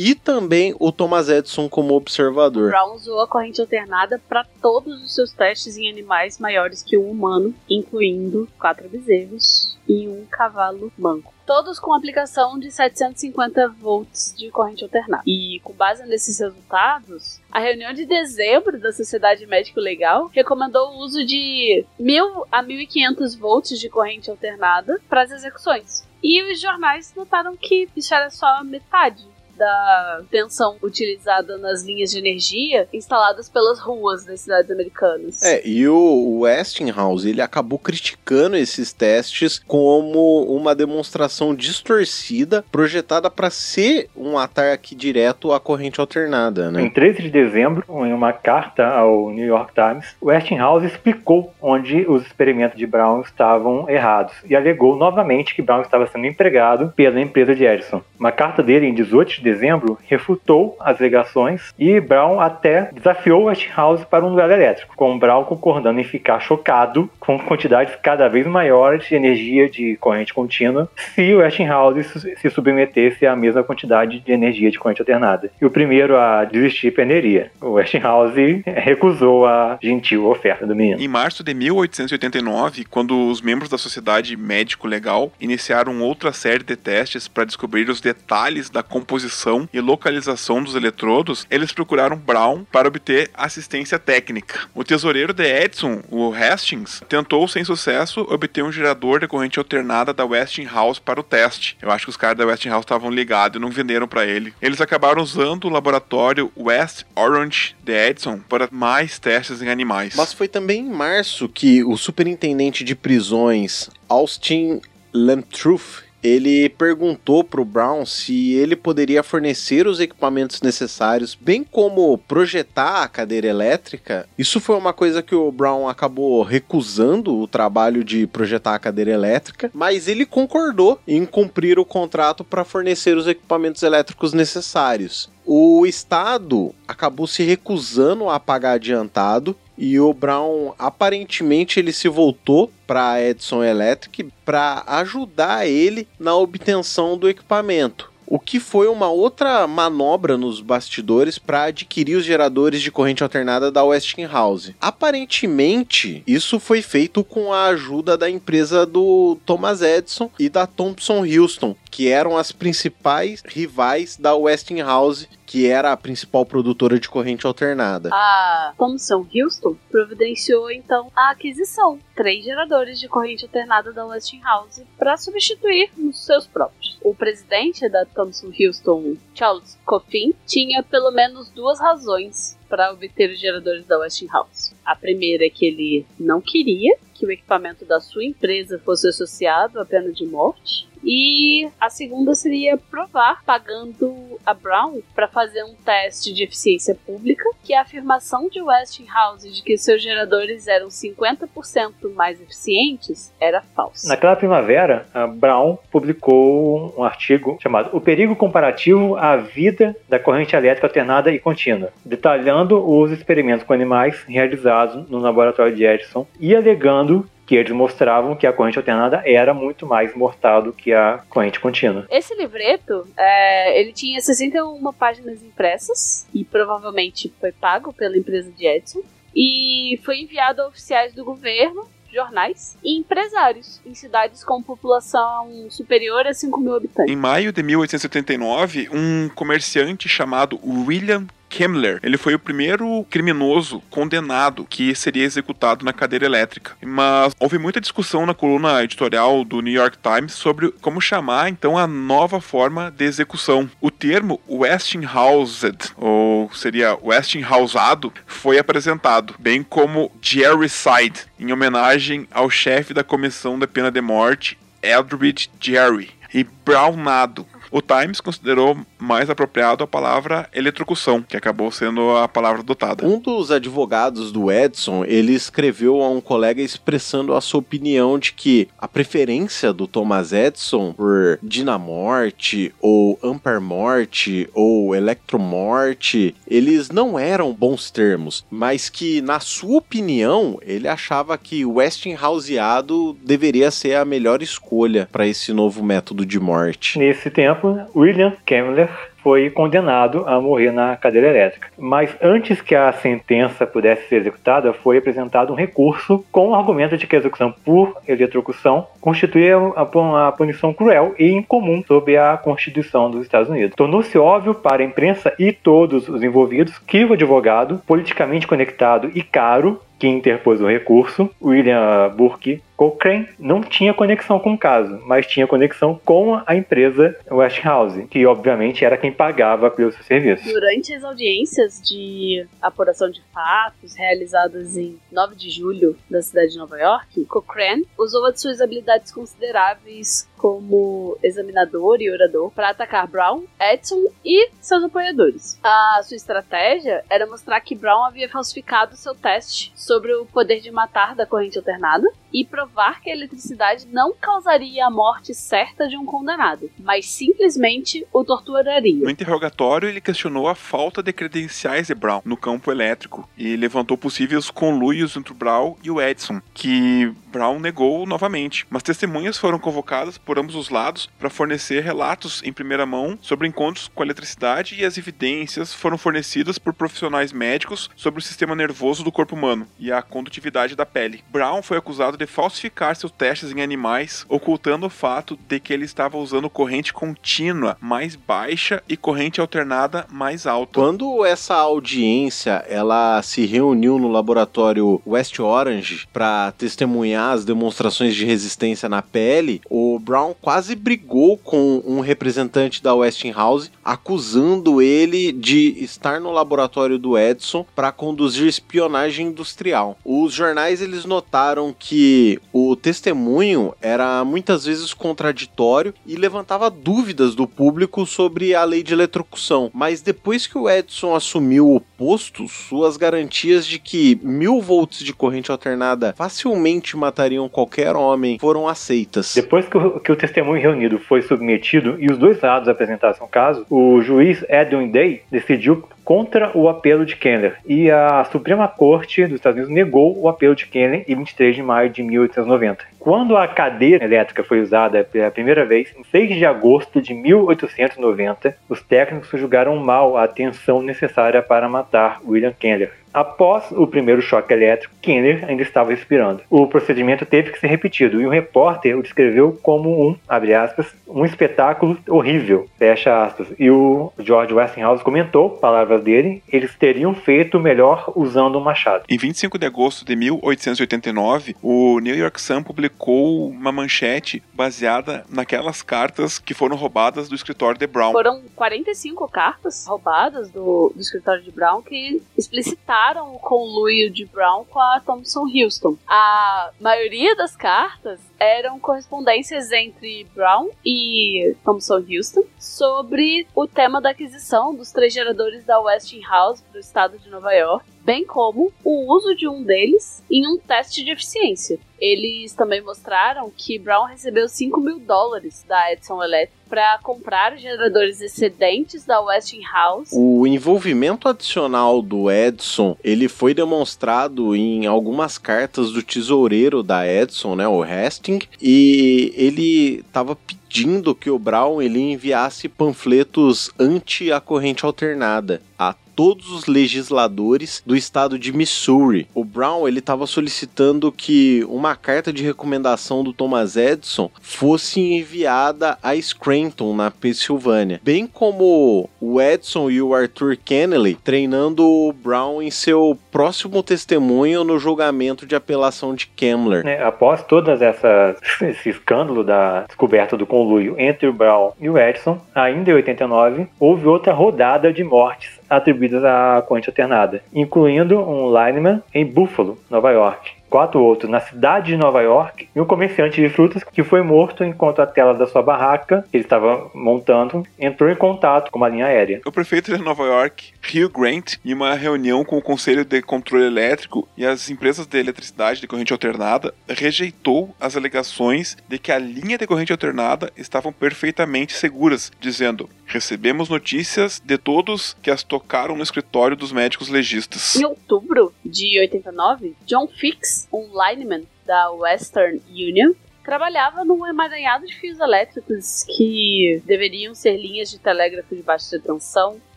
e também o Thomas Edison como observador.
Brown usou a corrente alternada para todos os seus testes em animais maiores que um humano, incluindo quatro bezerros e um cavalo manco. Todos com aplicação de 750 volts de corrente alternada. E com base nesses resultados, a reunião de dezembro da Sociedade Médico Legal recomendou o uso de 1000 a 1500 volts de corrente alternada para as execuções. E os jornais notaram que isso era só metade da tensão utilizada nas linhas de energia instaladas pelas ruas das cidades americanas.
É, e o Westinghouse, ele acabou criticando esses testes como uma demonstração distorcida, projetada para ser um ataque direto à corrente alternada, né?
Em 13 de dezembro, em uma carta ao New York Times, Westinghouse explicou onde os experimentos de Brown estavam errados e alegou novamente que Brown estava sendo empregado pela empresa de Edison. Uma carta dele em 18 de dezembro, refutou as alegações e Brown até desafiou Westinghouse para um duelo elétrico, com Brown concordando em ficar chocado com quantidades cada vez maiores de energia de corrente contínua se Westinghouse se submetesse à mesma quantidade de energia de corrente alternada. E o primeiro a desistir perderia. O Westinghouse recusou a gentil oferta do menino.
Em março de 1889, quando os membros da Sociedade Médico-Legal iniciaram outra série de testes para descobrir os detalhes da composição posição e localização dos eletrodos, eles procuraram Brown para obter assistência técnica. O tesoureiro de Edison, o Hastings, tentou sem sucesso obter um gerador de corrente alternada da Westinghouse para o teste. Eu acho que os caras da Westinghouse estavam ligados e não venderam para ele. Eles acabaram usando o laboratório West Orange de Edison para mais testes em animais.
Mas foi também em março que o superintendente de prisões Austin Lemtruth ele perguntou para o Brown se ele poderia fornecer os equipamentos necessários, bem como projetar a cadeira elétrica. Isso foi uma coisa que o Brown acabou recusando o trabalho de projetar a cadeira elétrica, mas ele concordou em cumprir o contrato para fornecer os equipamentos elétricos necessários. O Estado acabou se recusando a pagar adiantado e o Brown aparentemente ele se voltou para Edison Electric para ajudar ele na obtenção do equipamento. O que foi uma outra manobra nos bastidores para adquirir os geradores de corrente alternada da Westinghouse. Aparentemente, isso foi feito com a ajuda da empresa do Thomas Edison e da Thompson Houston, que eram as principais rivais da Westinghouse que era a principal produtora de corrente alternada.
A Thomson Houston providenciou então a aquisição três geradores de corrente alternada da Westinghouse para substituir os seus próprios. O presidente da Thomson Houston, Charles Coffin, tinha pelo menos duas razões para obter os geradores da Westinghouse. A primeira é que ele não queria que o equipamento da sua empresa fosse associado à pena de morte. E a segunda seria provar, pagando a Brown para fazer um teste de eficiência pública, que a afirmação de Westinghouse de que seus geradores eram 50% mais eficientes era falsa.
Naquela primavera, a Brown publicou um artigo chamado O Perigo Comparativo à Vida da Corrente Elétrica Alternada e Contínua, detalhando os experimentos com animais realizados no laboratório de Edison e alegando que eles mostravam que a corrente alternada era muito mais mortal do que a corrente contínua.
Esse livreto, é, ele tinha 61 páginas impressas e provavelmente foi pago pela empresa de Edison e foi enviado a oficiais do governo jornais e empresários em cidades com população superior a 5 mil habitantes.
Em maio de 1879, um comerciante chamado William Kemmler, ele foi o primeiro criminoso condenado que seria executado na cadeira elétrica. Mas houve muita discussão na coluna editorial do New York Times sobre como chamar então a nova forma de execução. O termo Westinghoused, ou seria Westinghousado, foi apresentado, bem como Jerryside, em homenagem ao chefe da comissão da pena de morte, Eldridge Jerry, e Brownado, O Times considerou mais apropriado a palavra eletrocução, que acabou sendo a palavra adotada.
Um dos advogados do Edson, ele escreveu a um colega expressando a sua opinião de que a preferência do Thomas Edison por dinamorte ou ampermorte ou electromorte, eles não eram bons termos, mas que na sua opinião, ele achava que Westinghouseado deveria ser a melhor escolha para esse novo método de morte.
Nesse tempo, William Kemmler foi condenado a morrer na cadeira elétrica. Mas antes que a sentença pudesse ser executada, foi apresentado um recurso com o argumento de que a execução por eletrocução constituía uma punição cruel e incomum sob a Constituição dos Estados Unidos. Tornou-se óbvio para a imprensa e todos os envolvidos que o advogado, politicamente conectado e caro, que interpôs o recurso, William Burke Cochrane, não tinha conexão com o caso, mas tinha conexão com a empresa Westinghouse, que obviamente era quem pagava pelos seus serviços.
Durante as audiências de apuração de fatos realizadas em 9 de julho da cidade de Nova York, Cochrane usou de suas habilidades consideráveis como examinador e orador para atacar Brown, Edson e seus apoiadores. A sua estratégia era mostrar que Brown havia falsificado seu teste sobre o poder de matar da corrente alternada e provar que a eletricidade não causaria a morte certa de um condenado, mas simplesmente o torturaria.
No interrogatório, ele questionou a falta de credenciais de Brown no campo elétrico e levantou possíveis conluios entre Brown e o Edson, que Brown negou novamente. Mas testemunhas foram convocadas por ambos os lados para fornecer relatos em primeira mão sobre encontros com a eletricidade e as evidências foram fornecidas por profissionais médicos sobre o sistema nervoso do corpo humano e a condutividade da pele. Brown foi acusado de falsificar seus testes em animais, ocultando o fato de que ele estava usando corrente contínua mais baixa e corrente alternada mais alta.
Quando essa audiência ela se reuniu no laboratório West Orange para testemunhar as demonstrações de resistência na pele, o Brown quase brigou com um representante da Westinghouse, acusando ele de estar no laboratório do Edison para conduzir espionagem industrial. Os jornais eles notaram que o testemunho era muitas vezes contraditório e levantava dúvidas do público sobre a lei de eletrocução. Mas depois que o Edison assumiu o posto, suas garantias de que mil volts de corrente alternada facilmente matariam qualquer homem foram aceitas.
Depois que o, que o testemunho reunido foi submetido e os dois lados apresentassem o caso, o juiz Edwin Day decidiu contra o apelo de Kennedy e a Suprema Corte dos Estados Unidos negou o apelo de Kennedy em 23 de maio de 1890. Quando a cadeira elétrica foi usada pela primeira vez, em 6 de agosto de 1890, os técnicos julgaram mal a atenção necessária para matar William Kennedy. Após o primeiro choque elétrico, Kenner ainda estava respirando. O procedimento teve que ser repetido e o repórter o descreveu como um, abre aspas, um espetáculo horrível, fecha aspas. E o George Westinghouse comentou, palavras dele, eles teriam feito melhor usando um machado.
Em 25 de agosto de 1889, o New York Sun publicou uma manchete baseada naquelas cartas que foram roubadas do escritório de Brown.
Foram 45 cartas roubadas do, do escritório de Brown que explicitaram o conluio de Brown com a Thompson Houston. A maioria das cartas eram correspondências entre Brown e Thompson Houston sobre o tema da aquisição dos três geradores da Westinghouse para o estado de Nova York, bem como o uso de um deles em um teste de eficiência. Eles também mostraram que Brown recebeu 5 mil dólares da Edison Electric para comprar geradores excedentes da Westinghouse.
O envolvimento adicional do Edison, ele foi demonstrado em algumas cartas do tesoureiro da Edison, né, o Hastings, e ele estava pedindo que o Brown ele enviasse panfletos anti a corrente alternada a todos os legisladores do estado de Missouri. O Brown ele estava solicitando que uma carta de recomendação do Thomas Edison fosse enviada a Scranton, na Pensilvânia, bem como o Edison e o Arthur Kennedy treinando o Brown em seu próximo testemunho no julgamento de apelação de Kemmler.
É, após todas essas esse escândalo da descoberta do conluio entre o Brown e o Edison, ainda em 89 houve outra rodada de mortes atribuídas à corrente alternada, incluindo um lineman em Buffalo, Nova York. Quatro outros na cidade de Nova York e um comerciante de frutas que foi morto enquanto a tela da sua barraca, que ele estava montando, entrou em contato com uma linha aérea.
O prefeito de Nova York, Hugh Grant, em uma reunião com o Conselho de Controle Elétrico e as empresas de eletricidade de corrente alternada, rejeitou as alegações de que a linha de corrente alternada estavam perfeitamente seguras, dizendo: Recebemos notícias de todos que as tocaram no escritório dos médicos legistas.
Em outubro de 89, John Fix, um lineman da Western Union, trabalhava num emaranhado de fios elétricos que deveriam ser linhas de telégrafo de baixa tensão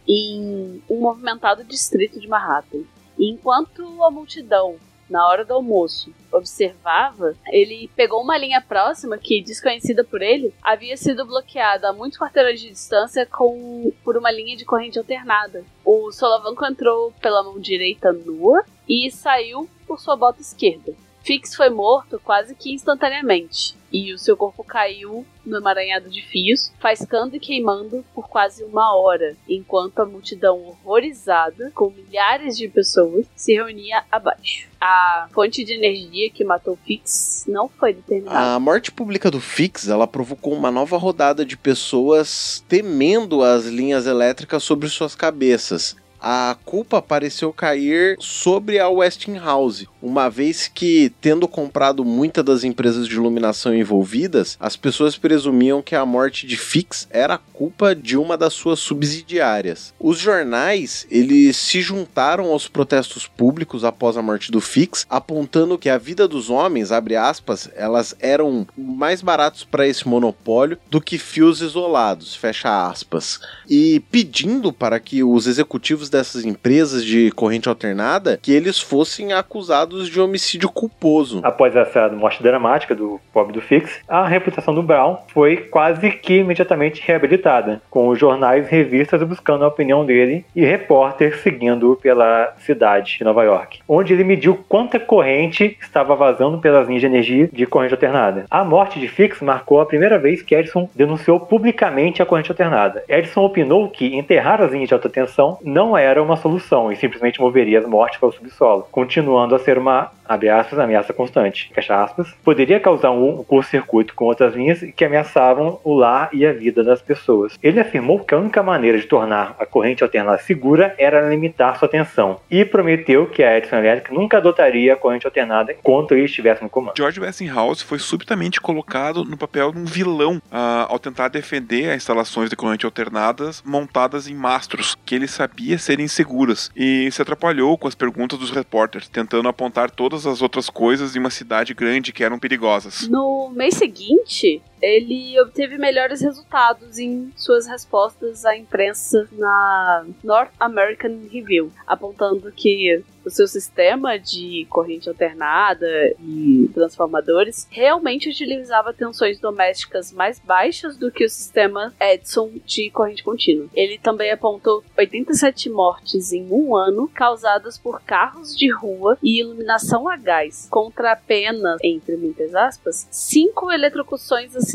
em um movimentado distrito de Manhattan. Enquanto a multidão na hora do almoço, observava, ele pegou uma linha próxima que, desconhecida por ele, havia sido bloqueada a muitos quarteirões de distância com, por uma linha de corrente alternada. O solavanco entrou pela mão direita nua e saiu por sua bota esquerda. Fix foi morto quase que instantaneamente, e o seu corpo caiu no emaranhado de fios, faiscando e queimando por quase uma hora, enquanto a multidão horrorizada, com milhares de pessoas, se reunia abaixo. A fonte de energia que matou Fix não foi determinada.
A morte pública do Fix, ela provocou uma nova rodada de pessoas temendo as linhas elétricas sobre suas cabeças a culpa pareceu cair sobre a Westinghouse, uma vez que, tendo comprado muitas das empresas de iluminação envolvidas, as pessoas presumiam que a morte de Fix era culpa de uma das suas subsidiárias. Os jornais, eles se juntaram aos protestos públicos após a morte do Fix, apontando que a vida dos homens, abre aspas, elas eram mais baratos para esse monopólio do que fios isolados, fecha aspas, e pedindo para que os executivos dessas empresas de corrente alternada que eles fossem acusados de homicídio culposo.
Após essa morte dramática do pobre do Fix, a reputação do Brown foi quase que imediatamente reabilitada, com os jornais e revistas buscando a opinião dele e repórteres seguindo pela cidade de Nova York, onde ele mediu quanta corrente estava vazando pelas linhas de energia de corrente alternada. A morte de Fix marcou a primeira vez que Edison denunciou publicamente a corrente alternada. Edison opinou que enterrar as linhas de alta tensão não era uma solução e simplesmente moveria as mortes para o subsolo, continuando a ser uma ameaça constante, aspas, poderia causar um curto-circuito com outras linhas que ameaçavam o lar e a vida das pessoas. Ele afirmou que a única maneira de tornar a corrente alternada segura era limitar sua tensão e prometeu que a Edison Electric nunca adotaria a corrente alternada enquanto ele estivesse no comando.
George Westinghouse foi subitamente colocado no papel de um vilão uh, ao tentar defender as instalações de corrente alternadas montadas em mastros que ele sabia serem seguras e se atrapalhou com as perguntas dos repórteres, tentando apontar todas as outras coisas em uma cidade grande que eram perigosas.
No mês seguinte, ele obteve melhores resultados em suas respostas à imprensa na North American Review, apontando que o seu sistema de corrente alternada e transformadores realmente utilizava tensões domésticas mais baixas do que o sistema Edison de corrente contínua. Ele também apontou 87 mortes em um ano causadas por carros de rua e iluminação a gás, contra apenas, entre muitas aspas, cinco eletrocuções acidentais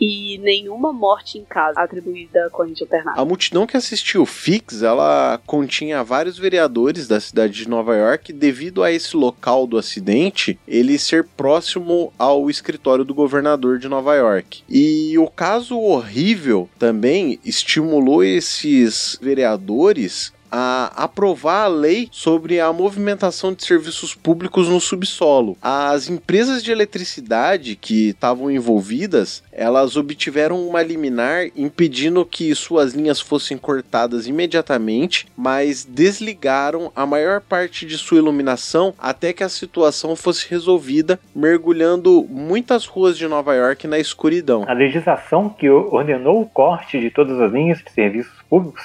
e nenhuma morte em casa atribuída à corrente alternada.
A multidão que assistiu Fix, ela continha vários vereadores da cidade de Nova York, devido a esse local do acidente, ele ser próximo ao escritório do governador de Nova York. E o caso horrível também estimulou esses vereadores a aprovar a lei sobre a movimentação de serviços públicos no subsolo. As empresas de eletricidade que estavam envolvidas, elas obtiveram uma liminar impedindo que suas linhas fossem cortadas imediatamente, mas desligaram a maior parte de sua iluminação até que a situação fosse resolvida, mergulhando muitas ruas de Nova York na escuridão.
A legislação que ordenou o corte de todas as linhas de serviços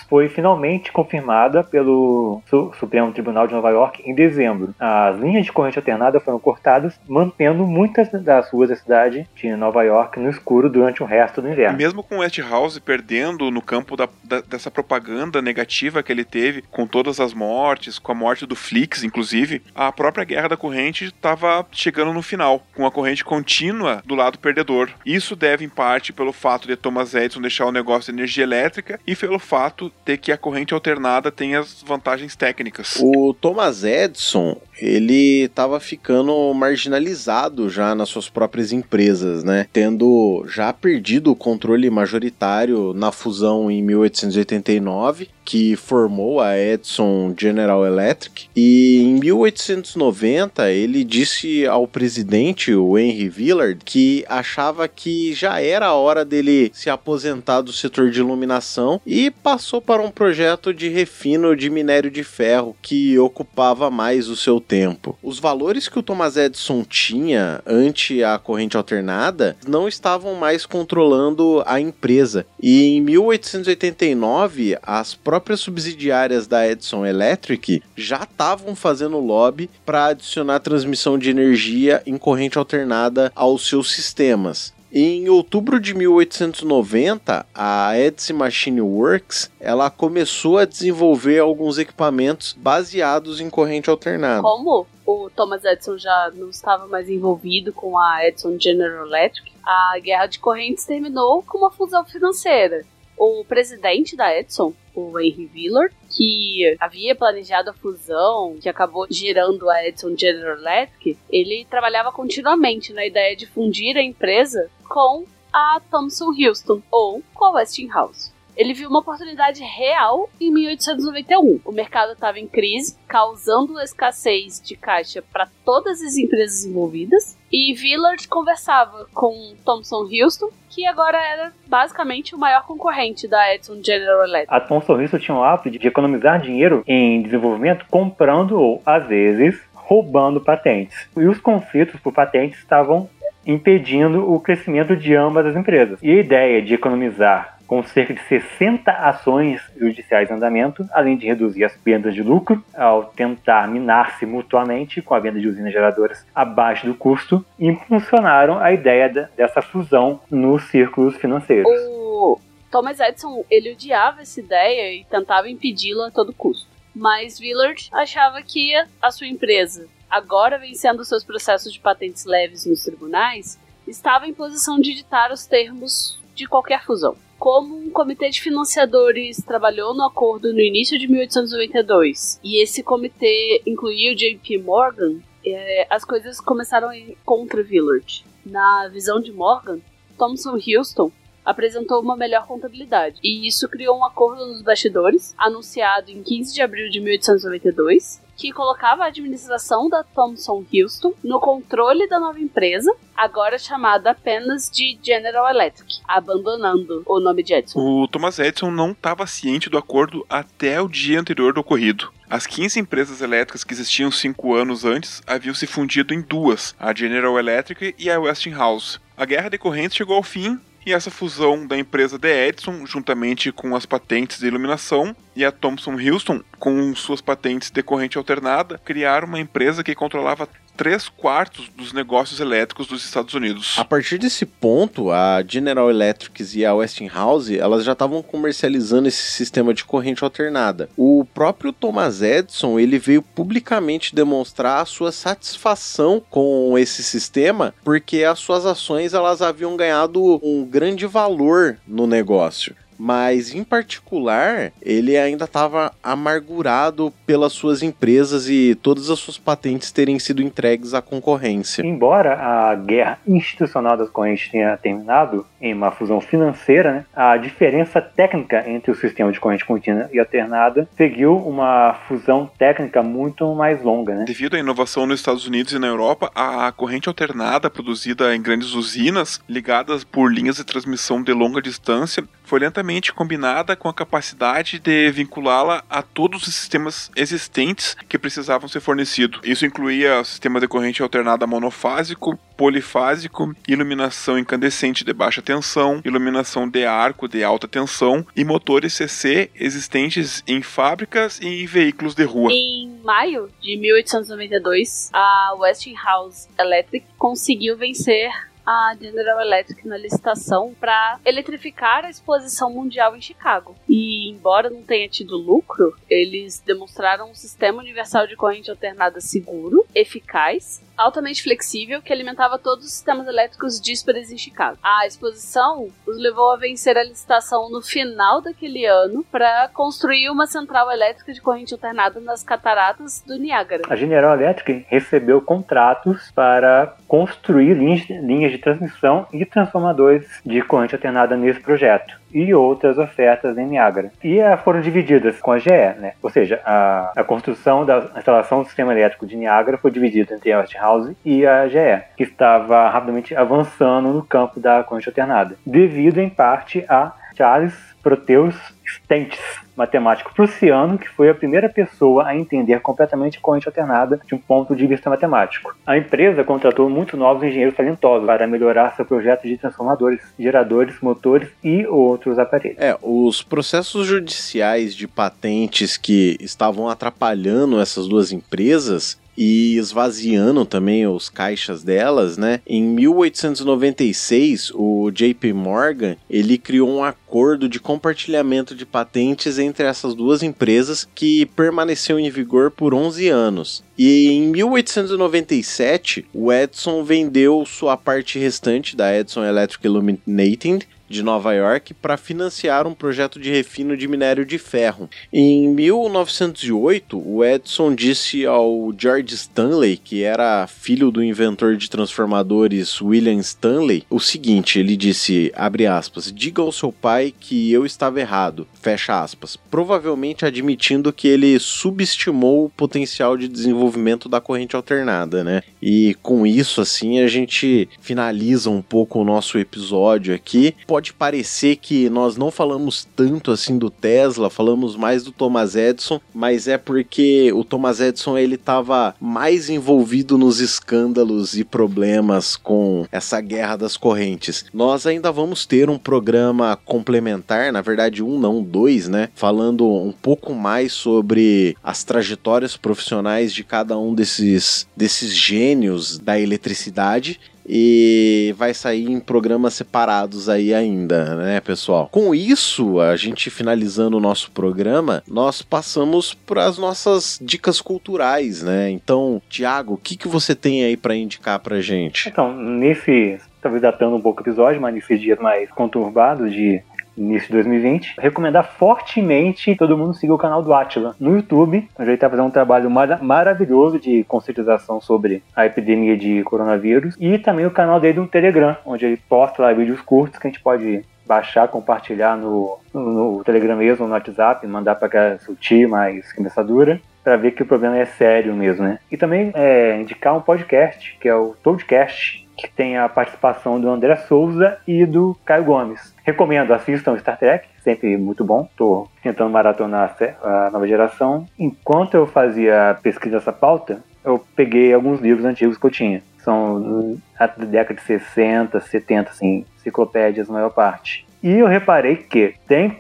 foi finalmente confirmada pelo Supremo Tribunal de Nova York em dezembro. As linhas de corrente alternada foram cortadas, mantendo muitas das ruas da cidade de Nova York no escuro durante o resto do inverno.
Mesmo com Westhouse perdendo no campo da, da, dessa propaganda negativa que ele teve, com todas as mortes, com a morte do Flix, inclusive, a própria guerra da corrente estava chegando no final, com a corrente contínua do lado perdedor. Isso deve, em parte, pelo fato de Thomas Edison deixar o negócio de energia elétrica e pelo fato fato de que a corrente alternada tem as vantagens técnicas.
O Thomas Edison, ele estava ficando marginalizado já nas suas próprias empresas, né? Tendo já perdido o controle majoritário na fusão em 1889, que formou a Edison General Electric, e em 1890 ele disse ao presidente, o Henry Villard, que achava que já era a hora dele se aposentar do setor de iluminação e passou para um projeto de refino de minério de ferro que ocupava mais o seu tempo. Os valores que o Thomas Edison tinha ante a corrente alternada não estavam mais controlando a empresa. E em 1889, as próprias subsidiárias da Edison Electric já estavam fazendo lobby para adicionar transmissão de energia em corrente alternada aos seus sistemas. Em outubro de 1890, a Edison Machine Works ela começou a desenvolver alguns equipamentos baseados em corrente alternada.
Como o Thomas Edison já não estava mais envolvido com a Edison General Electric, a guerra de correntes terminou com uma fusão financeira. O presidente da Edison, o Henry Villard, que havia planejado a fusão, que acabou gerando a Edison General Electric, ele trabalhava continuamente na ideia de fundir a empresa com a Thomson Houston ou com a Westinghouse. Ele viu uma oportunidade real em 1891. O mercado estava em crise, causando escassez de caixa para todas as empresas envolvidas. E Villard conversava com Thomson Houston, que agora era basicamente o maior concorrente da Edison General Electric.
A Thomson Houston tinha o hábito de economizar dinheiro em desenvolvimento comprando ou, às vezes, roubando patentes. E os conflitos por patentes estavam impedindo o crescimento de ambas as empresas. E a ideia de economizar com cerca de 60 ações judiciais em andamento, além de reduzir as perdas de lucro ao tentar minar-se mutuamente com a venda de usinas geradoras abaixo do custo, impulsionaram a ideia dessa fusão nos círculos financeiros.
O Thomas Edison ele odiava essa ideia e tentava impedi-la a todo custo. Mas Villard achava que a sua empresa, agora vencendo seus processos de patentes leves nos tribunais, estava em posição de ditar os termos de qualquer fusão. Como um comitê de financiadores trabalhou no acordo no início de 1892 e esse comitê incluía o JP Morgan, é, as coisas começaram ir contra Villard. Na visão de Morgan, Thomson Houston apresentou uma melhor contabilidade. E isso criou um acordo nos bastidores, anunciado em 15 de abril de 1892, que colocava a administração da Thomson Houston no controle da nova empresa, agora chamada apenas de General Electric, abandonando o nome de Edison.
O Thomas Edison não estava ciente do acordo até o dia anterior do ocorrido. As 15 empresas elétricas que existiam cinco anos antes haviam se fundido em duas, a General Electric e a Westinghouse. A guerra decorrente chegou ao fim e essa fusão da empresa The Edison, juntamente com as patentes de iluminação, e a Thomson Houston, com suas patentes de corrente alternada, criaram uma empresa que controlava três quartos dos negócios elétricos dos Estados Unidos.
A partir desse ponto, a General Electric e a Westinghouse, elas já estavam comercializando esse sistema de corrente alternada. O próprio Thomas Edison, ele veio publicamente demonstrar a sua satisfação com esse sistema, porque as suas ações elas haviam ganhado um grande valor no negócio mas em particular ele ainda estava amargurado pelas suas empresas e todas as suas patentes terem sido entregues à concorrência.
Embora a guerra institucional das correntes tenha terminado em uma fusão financeira, né, a diferença técnica entre o sistema de corrente contínua e alternada seguiu uma fusão técnica muito mais longa. Né?
Devido à inovação nos Estados Unidos e na Europa, a corrente alternada produzida em grandes usinas ligadas por linhas de transmissão de longa distância foi lentamente combinada com a capacidade de vinculá-la a todos os sistemas existentes que precisavam ser fornecidos. Isso incluía o sistema de corrente alternada monofásico, polifásico, iluminação incandescente de baixa tensão, iluminação de arco de alta tensão e motores CC existentes em fábricas e em veículos de rua.
Em maio de 1892, a Westinghouse Electric conseguiu vencer a General Electric na licitação para eletrificar a exposição mundial em Chicago. E embora não tenha tido lucro, eles demonstraram um sistema universal de corrente alternada seguro, eficaz altamente flexível que alimentava todos os sistemas elétricos díspares em Chicago. A exposição os levou a vencer a licitação no final daquele ano para construir uma central elétrica de corrente alternada nas cataratas do Niágara.
A General Electric recebeu contratos para construir linhas, linhas de transmissão e transformadores de corrente alternada nesse projeto e outras ofertas em Niagara. E uh, foram divididas com a GE, né? Ou seja, a, a construção da instalação do sistema elétrico de Niagara foi dividida entre a Westinghouse e a GE, que estava rapidamente avançando no campo da corrente alternada, devido em parte a Charles Proteus Stentz, matemático prussiano que foi a primeira pessoa a entender completamente corrente alternada de um ponto de vista matemático. A empresa contratou muitos novos engenheiros talentosos para melhorar seu projeto de transformadores, geradores, motores e outros aparelhos.
É, os processos judiciais de patentes que estavam atrapalhando essas duas empresas e esvaziando também os caixas delas, né? Em 1896, o JP Morgan, ele criou um acordo de compartilhamento de patentes entre essas duas empresas que permaneceu em vigor por 11 anos. E em 1897, o Edison vendeu sua parte restante da Edison Electric Illuminating de Nova York para financiar um projeto de refino de minério de ferro. Em 1908, o Edison disse ao George Stanley, que era filho do inventor de transformadores William Stanley, o seguinte: ele disse, aspas, diga ao seu pai que eu estava errado, fecha aspas, provavelmente admitindo que ele subestimou o potencial de desenvolvimento da corrente alternada, né? E com isso, assim, a gente finaliza um pouco o nosso episódio aqui pode parecer que nós não falamos tanto assim do Tesla, falamos mais do Thomas Edison, mas é porque o Thomas Edison ele estava mais envolvido nos escândalos e problemas com essa guerra das correntes. Nós ainda vamos ter um programa complementar, na verdade um não dois, né, falando um pouco mais sobre as trajetórias profissionais de cada um desses desses gênios da eletricidade e vai sair em programas separados aí ainda, né, pessoal? Com isso, a gente finalizando o nosso programa, nós passamos para as nossas dicas culturais, né? Então, Tiago, o que, que você tem aí para indicar pra gente?
Então, nesse, talvez datando um pouco o episódio, mas nesses dias mais conturbados de início de 2020. Recomendar fortemente todo mundo seguir o canal do Atila no YouTube, onde ele está fazendo um trabalho mar maravilhoso de conscientização sobre a epidemia de coronavírus. E também o canal dele no Telegram, onde ele posta lá vídeos curtos que a gente pode baixar, compartilhar no, no, no Telegram mesmo, no WhatsApp, mandar para seu tio mais cabeça dura para ver que o problema é sério mesmo, né? E também é, indicar um podcast, que é o Toadcast, que tem a participação do André Souza e do Caio Gomes. Recomendo, assistam Star Trek, sempre muito bom. Estou tentando maratonar a nova geração. Enquanto eu fazia pesquisa dessa pauta, eu peguei alguns livros antigos que eu tinha. São da década de 60, 70, assim, enciclopédias, na maior parte. E eu reparei que tem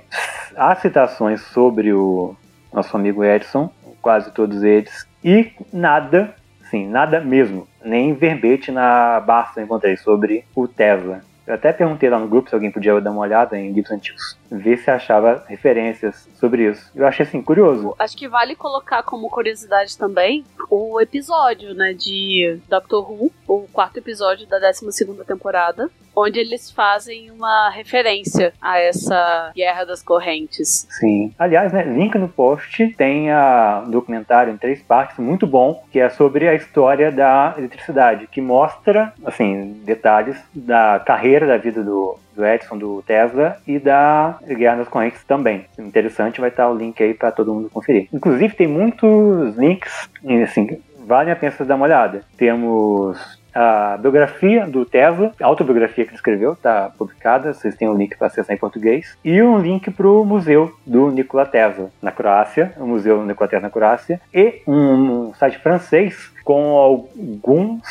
há citações sobre o nosso amigo Edson, quase todos eles, e nada Sim, nada mesmo. Nem verbete na Barça encontrei sobre o Tesla. Eu até perguntei lá no grupo se alguém podia dar uma olhada em livros antigos, ver se achava referências sobre isso. Eu achei assim curioso.
Acho que vale colocar como curiosidade também o episódio, né, de Doctor Who, o quarto episódio da 12 segunda temporada, onde eles fazem uma referência a essa guerra das correntes.
Sim. Aliás, né, link no post tem a, um documentário em três partes muito bom, que é sobre a história da eletricidade, que mostra, assim, detalhes da carreira da vida do, do Edison, do Tesla e da Guerra das Correntes também. Interessante, vai estar o link aí para todo mundo conferir. Inclusive, tem muitos links, assim, vale a pena dar uma olhada. Temos a biografia do Tesla, a autobiografia que ele escreveu, está publicada, vocês têm um link para acessar em português, e um link para o museu do Nikola Tesla na Croácia, o Museu Nikola Tesla na Croácia, e um, site francês com alguns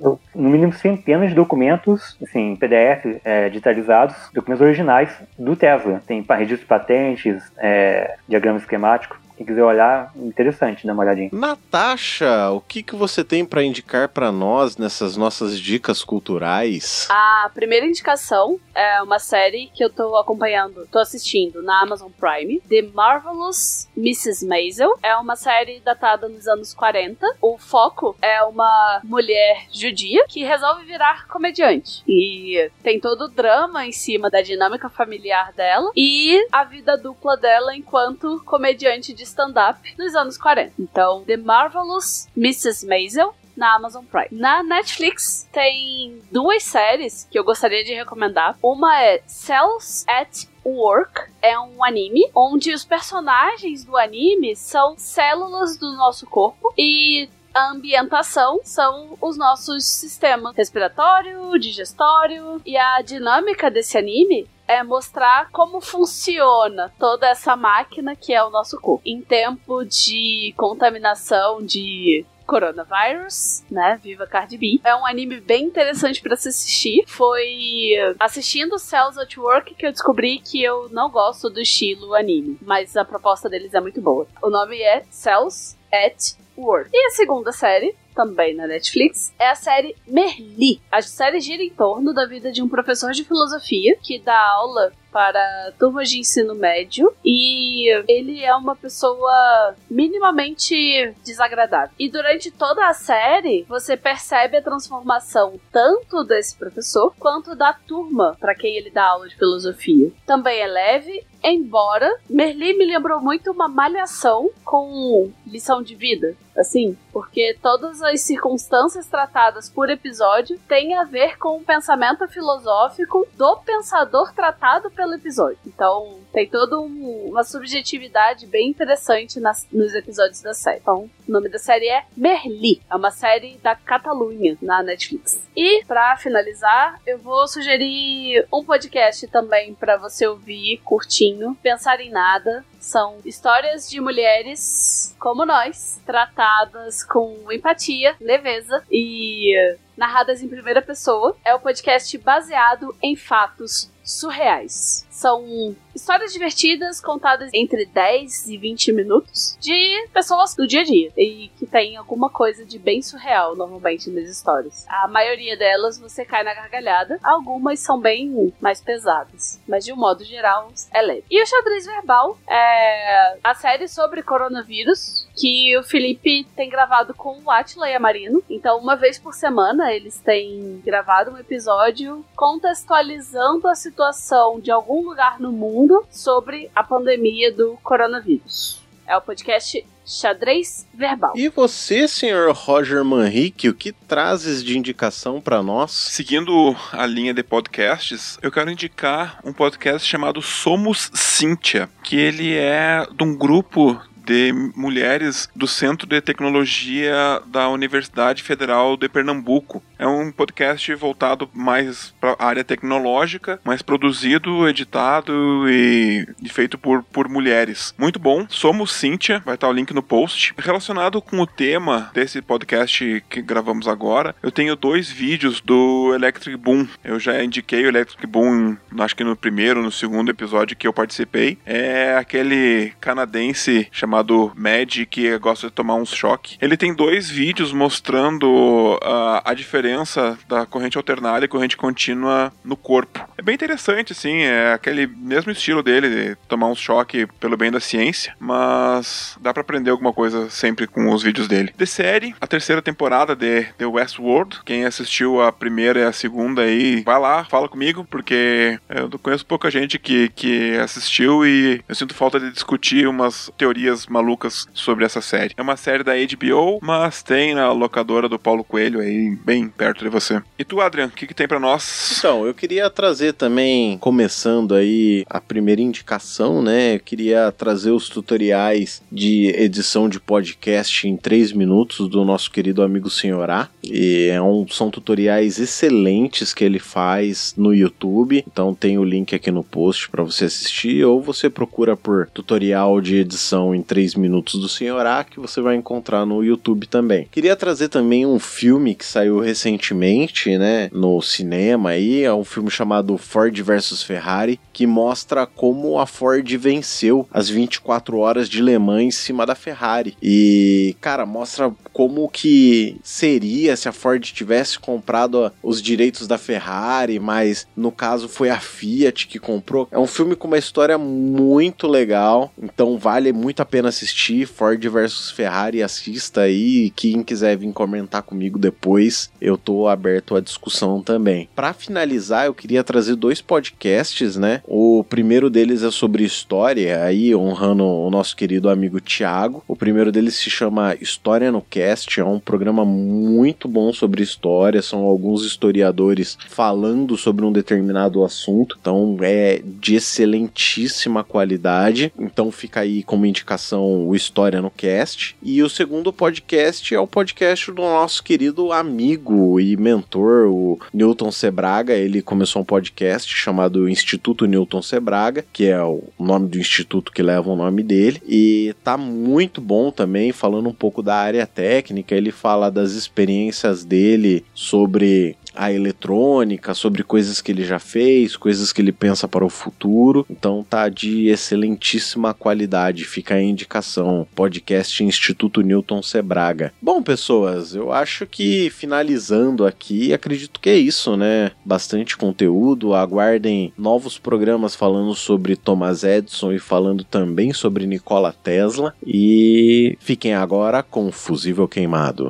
no mínimo centenas de documentos, assim, PDF é, digitalizados, documentos originais do Tesla. Tem registro de patentes, é, diagrama esquemático, Quem quiser olhar, interessante, dá uma olhadinha.
Natasha, o que, que você tem para indicar para nós nessas nossas dicas culturais?
A primeira indicação é uma série que eu tô acompanhando, tô assistindo na Amazon Prime, The Marvelous Mrs. Maisel. É uma série datada nos anos 40. O foco é uma mulher judia que resolve virar comediante. E tem todo o drama em cima da dinâmica familiar dela e a vida dupla dela enquanto comediante de stand-up nos anos 40. Então, The Marvelous Mrs. Maisel na Amazon Prime. Na Netflix tem duas séries que eu gostaria de recomendar. Uma é Cells at Work é um anime onde os personagens do anime são células do nosso corpo e a ambientação são os nossos sistemas respiratório, digestório e a dinâmica desse anime é mostrar como funciona toda essa máquina que é o nosso corpo. Em tempo de contaminação de coronavírus, né? Viva Cardi B. É um anime bem interessante para se assistir. Foi assistindo Cells at Work que eu descobri que eu não gosto do estilo anime, mas a proposta deles é muito boa. O nome é Cells at Work. E a segunda série também na Netflix, é a série Merli. A série gira em torno da vida de um professor de filosofia que dá aula para turmas de ensino médio e ele é uma pessoa minimamente desagradável. E durante toda a série, você percebe a transformação tanto desse professor quanto da turma para quem ele dá aula de filosofia. Também é leve Embora Merli me lembrou muito uma malhação com lição de vida, assim, porque todas as circunstâncias tratadas por episódio têm a ver com o pensamento filosófico do pensador tratado pelo episódio. Então, tem toda um, uma subjetividade bem interessante nas, nos episódios da série. Então, o nome da série é Merli, é uma série da Catalunha na Netflix. E, para finalizar, eu vou sugerir um podcast também para você ouvir, curtinho, pensar em nada. São histórias de mulheres como nós, tratadas com empatia, leveza e narradas em primeira pessoa. É o um podcast baseado em fatos surreais. São histórias divertidas contadas entre 10 e 20 minutos de pessoas do dia a dia e que tem alguma coisa de bem surreal normalmente nas histórias. A maioria delas você cai na gargalhada, algumas são bem mais pesadas, mas de um modo geral é leve. E o xadrez verbal é a série sobre coronavírus que o Felipe tem gravado com o Atila e a Marino. Então, uma vez por semana, eles têm gravado um episódio contextualizando a situação de algum lugar no mundo sobre a pandemia do coronavírus. É o podcast Xadrez Verbal.
E você, senhor Roger Manrique, o que trazes de indicação para nós?
Seguindo a linha de podcasts, eu quero indicar um podcast chamado Somos Cíntia, que ele é de um grupo de mulheres do Centro de Tecnologia da Universidade Federal de Pernambuco. É um podcast voltado mais para a área tecnológica, mas produzido, editado e, feito por, por mulheres. Muito bom. Somos Cíntia, vai estar o link no post. Relacionado com o tema desse podcast que gravamos agora, eu tenho dois vídeos do Electric Boom. Eu já indiquei o Electric Boom, acho que no primeiro, no segundo episódio que eu participei. É aquele canadense chamado Mad que gosta de tomar uns choque. Ele tem dois vídeos mostrando uh, a diferença diferença da corrente alternária e corrente contínua no corpo. É bem interessante, assim, é aquele mesmo estilo dele, de tomar um choque pelo bem da ciência, mas dá para aprender alguma coisa sempre com os vídeos dele. De série, a terceira temporada de The Westworld, quem assistiu a primeira e a segunda aí, vai lá, fala comigo, porque eu conheço pouca gente que, que assistiu e eu sinto falta de discutir umas teorias malucas sobre essa série. É uma série da HBO, mas tem na locadora do Paulo Coelho aí, bem perto de você. E tu, Adrian, o que, que tem para nós?
Então, eu queria trazer também, começando aí a primeira indicação, né? Eu queria trazer os tutoriais de edição de podcast em 3 minutos do nosso querido amigo Senhorá. E é um, são tutoriais excelentes que ele faz no YouTube. Então tem o link aqui no post para você assistir ou você procura por tutorial de edição em 3 minutos do Senhorá que você vai encontrar no YouTube também. Queria trazer também um filme que saiu recentemente recentemente, né, no cinema aí, é um filme chamado Ford versus Ferrari, que mostra como a Ford venceu as 24 horas de Le Mans em cima da Ferrari. E, cara, mostra como que seria se a Ford tivesse comprado os direitos da Ferrari, mas no caso foi a Fiat que comprou. É um filme com uma história muito legal, então vale muito a pena assistir. Ford versus Ferrari, assista aí. Quem quiser vir comentar comigo depois, eu tô aberto à discussão também. Para finalizar, eu queria trazer dois podcasts, né? O primeiro deles é sobre história, aí honrando o nosso querido amigo Tiago. O primeiro deles se chama História no Cast, é um programa muito bom sobre história, são alguns historiadores falando sobre um determinado assunto, então é de excelentíssima qualidade. Então fica aí como indicação o História no Cast. E o segundo podcast é o podcast do nosso querido amigo e mentor, o Newton Sebraga. Ele começou um podcast chamado Instituto Newton Sebraga, que é o nome do instituto que leva o nome dele, e tá muito bom também, falando um pouco da área técnica. Ele fala das experiências dele sobre a eletrônica, sobre coisas que ele já fez, coisas que ele pensa para o futuro. Então tá de excelentíssima qualidade. Fica a indicação. Podcast Instituto Newton Sebraga. Bom, pessoas, eu acho que finalizando aqui, acredito que é isso, né? Bastante conteúdo. Aguardem novos programas falando sobre Thomas Edison e falando também sobre Nikola Tesla. E fiquem agora com Fusível Queimado.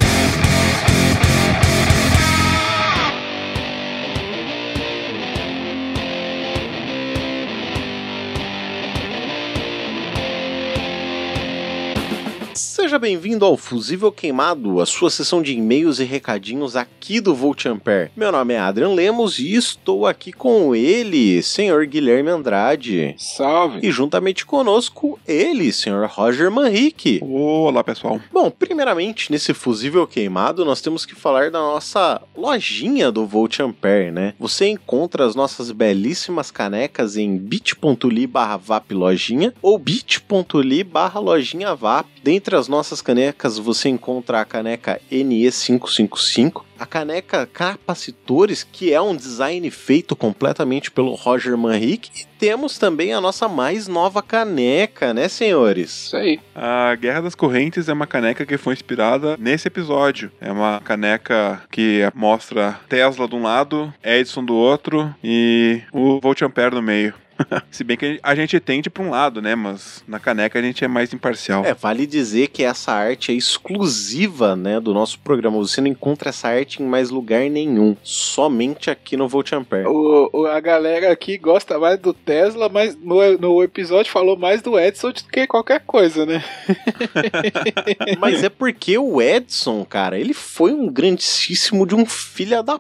Seja bem-vindo ao Fusível Queimado, a sua sessão de e-mails e recadinhos aqui do Volt Ampere. Meu nome é Adrian Lemos e estou aqui com ele, senhor Guilherme Andrade.
Salve!
E juntamente conosco, ele, senhor Roger Manrique.
Olá, pessoal.
Bom, primeiramente, nesse Fusível Queimado, nós temos que falar da nossa lojinha do Volt Ampere, né? Você encontra as nossas belíssimas canecas em bit.ly barra VAP lojinha ou bit.ly barra lojinha VAP. Dentre as nossas canecas você encontra a caneca NE555, a caneca Capacitores, que é um design feito completamente pelo Roger Manrique, e temos também a nossa mais nova caneca, né, senhores?
Isso aí. A Guerra das Correntes é uma caneca que foi inspirada nesse episódio. É uma caneca que mostra Tesla de um lado, Edison do outro e o Volt Ampere no meio. Se bem que a gente tende para um lado, né? Mas na caneca a gente é mais imparcial.
É, vale dizer que essa arte é exclusiva, né, do nosso programa. Você não encontra essa arte em mais lugar nenhum. Somente aqui no Volt Ampere.
O, o- a galera aqui gosta mais do Tesla, mas no, no episódio falou mais do Edson do que qualquer coisa, né?
Mas é porque o Edson, cara, ele foi um grandíssimo de um filho da p.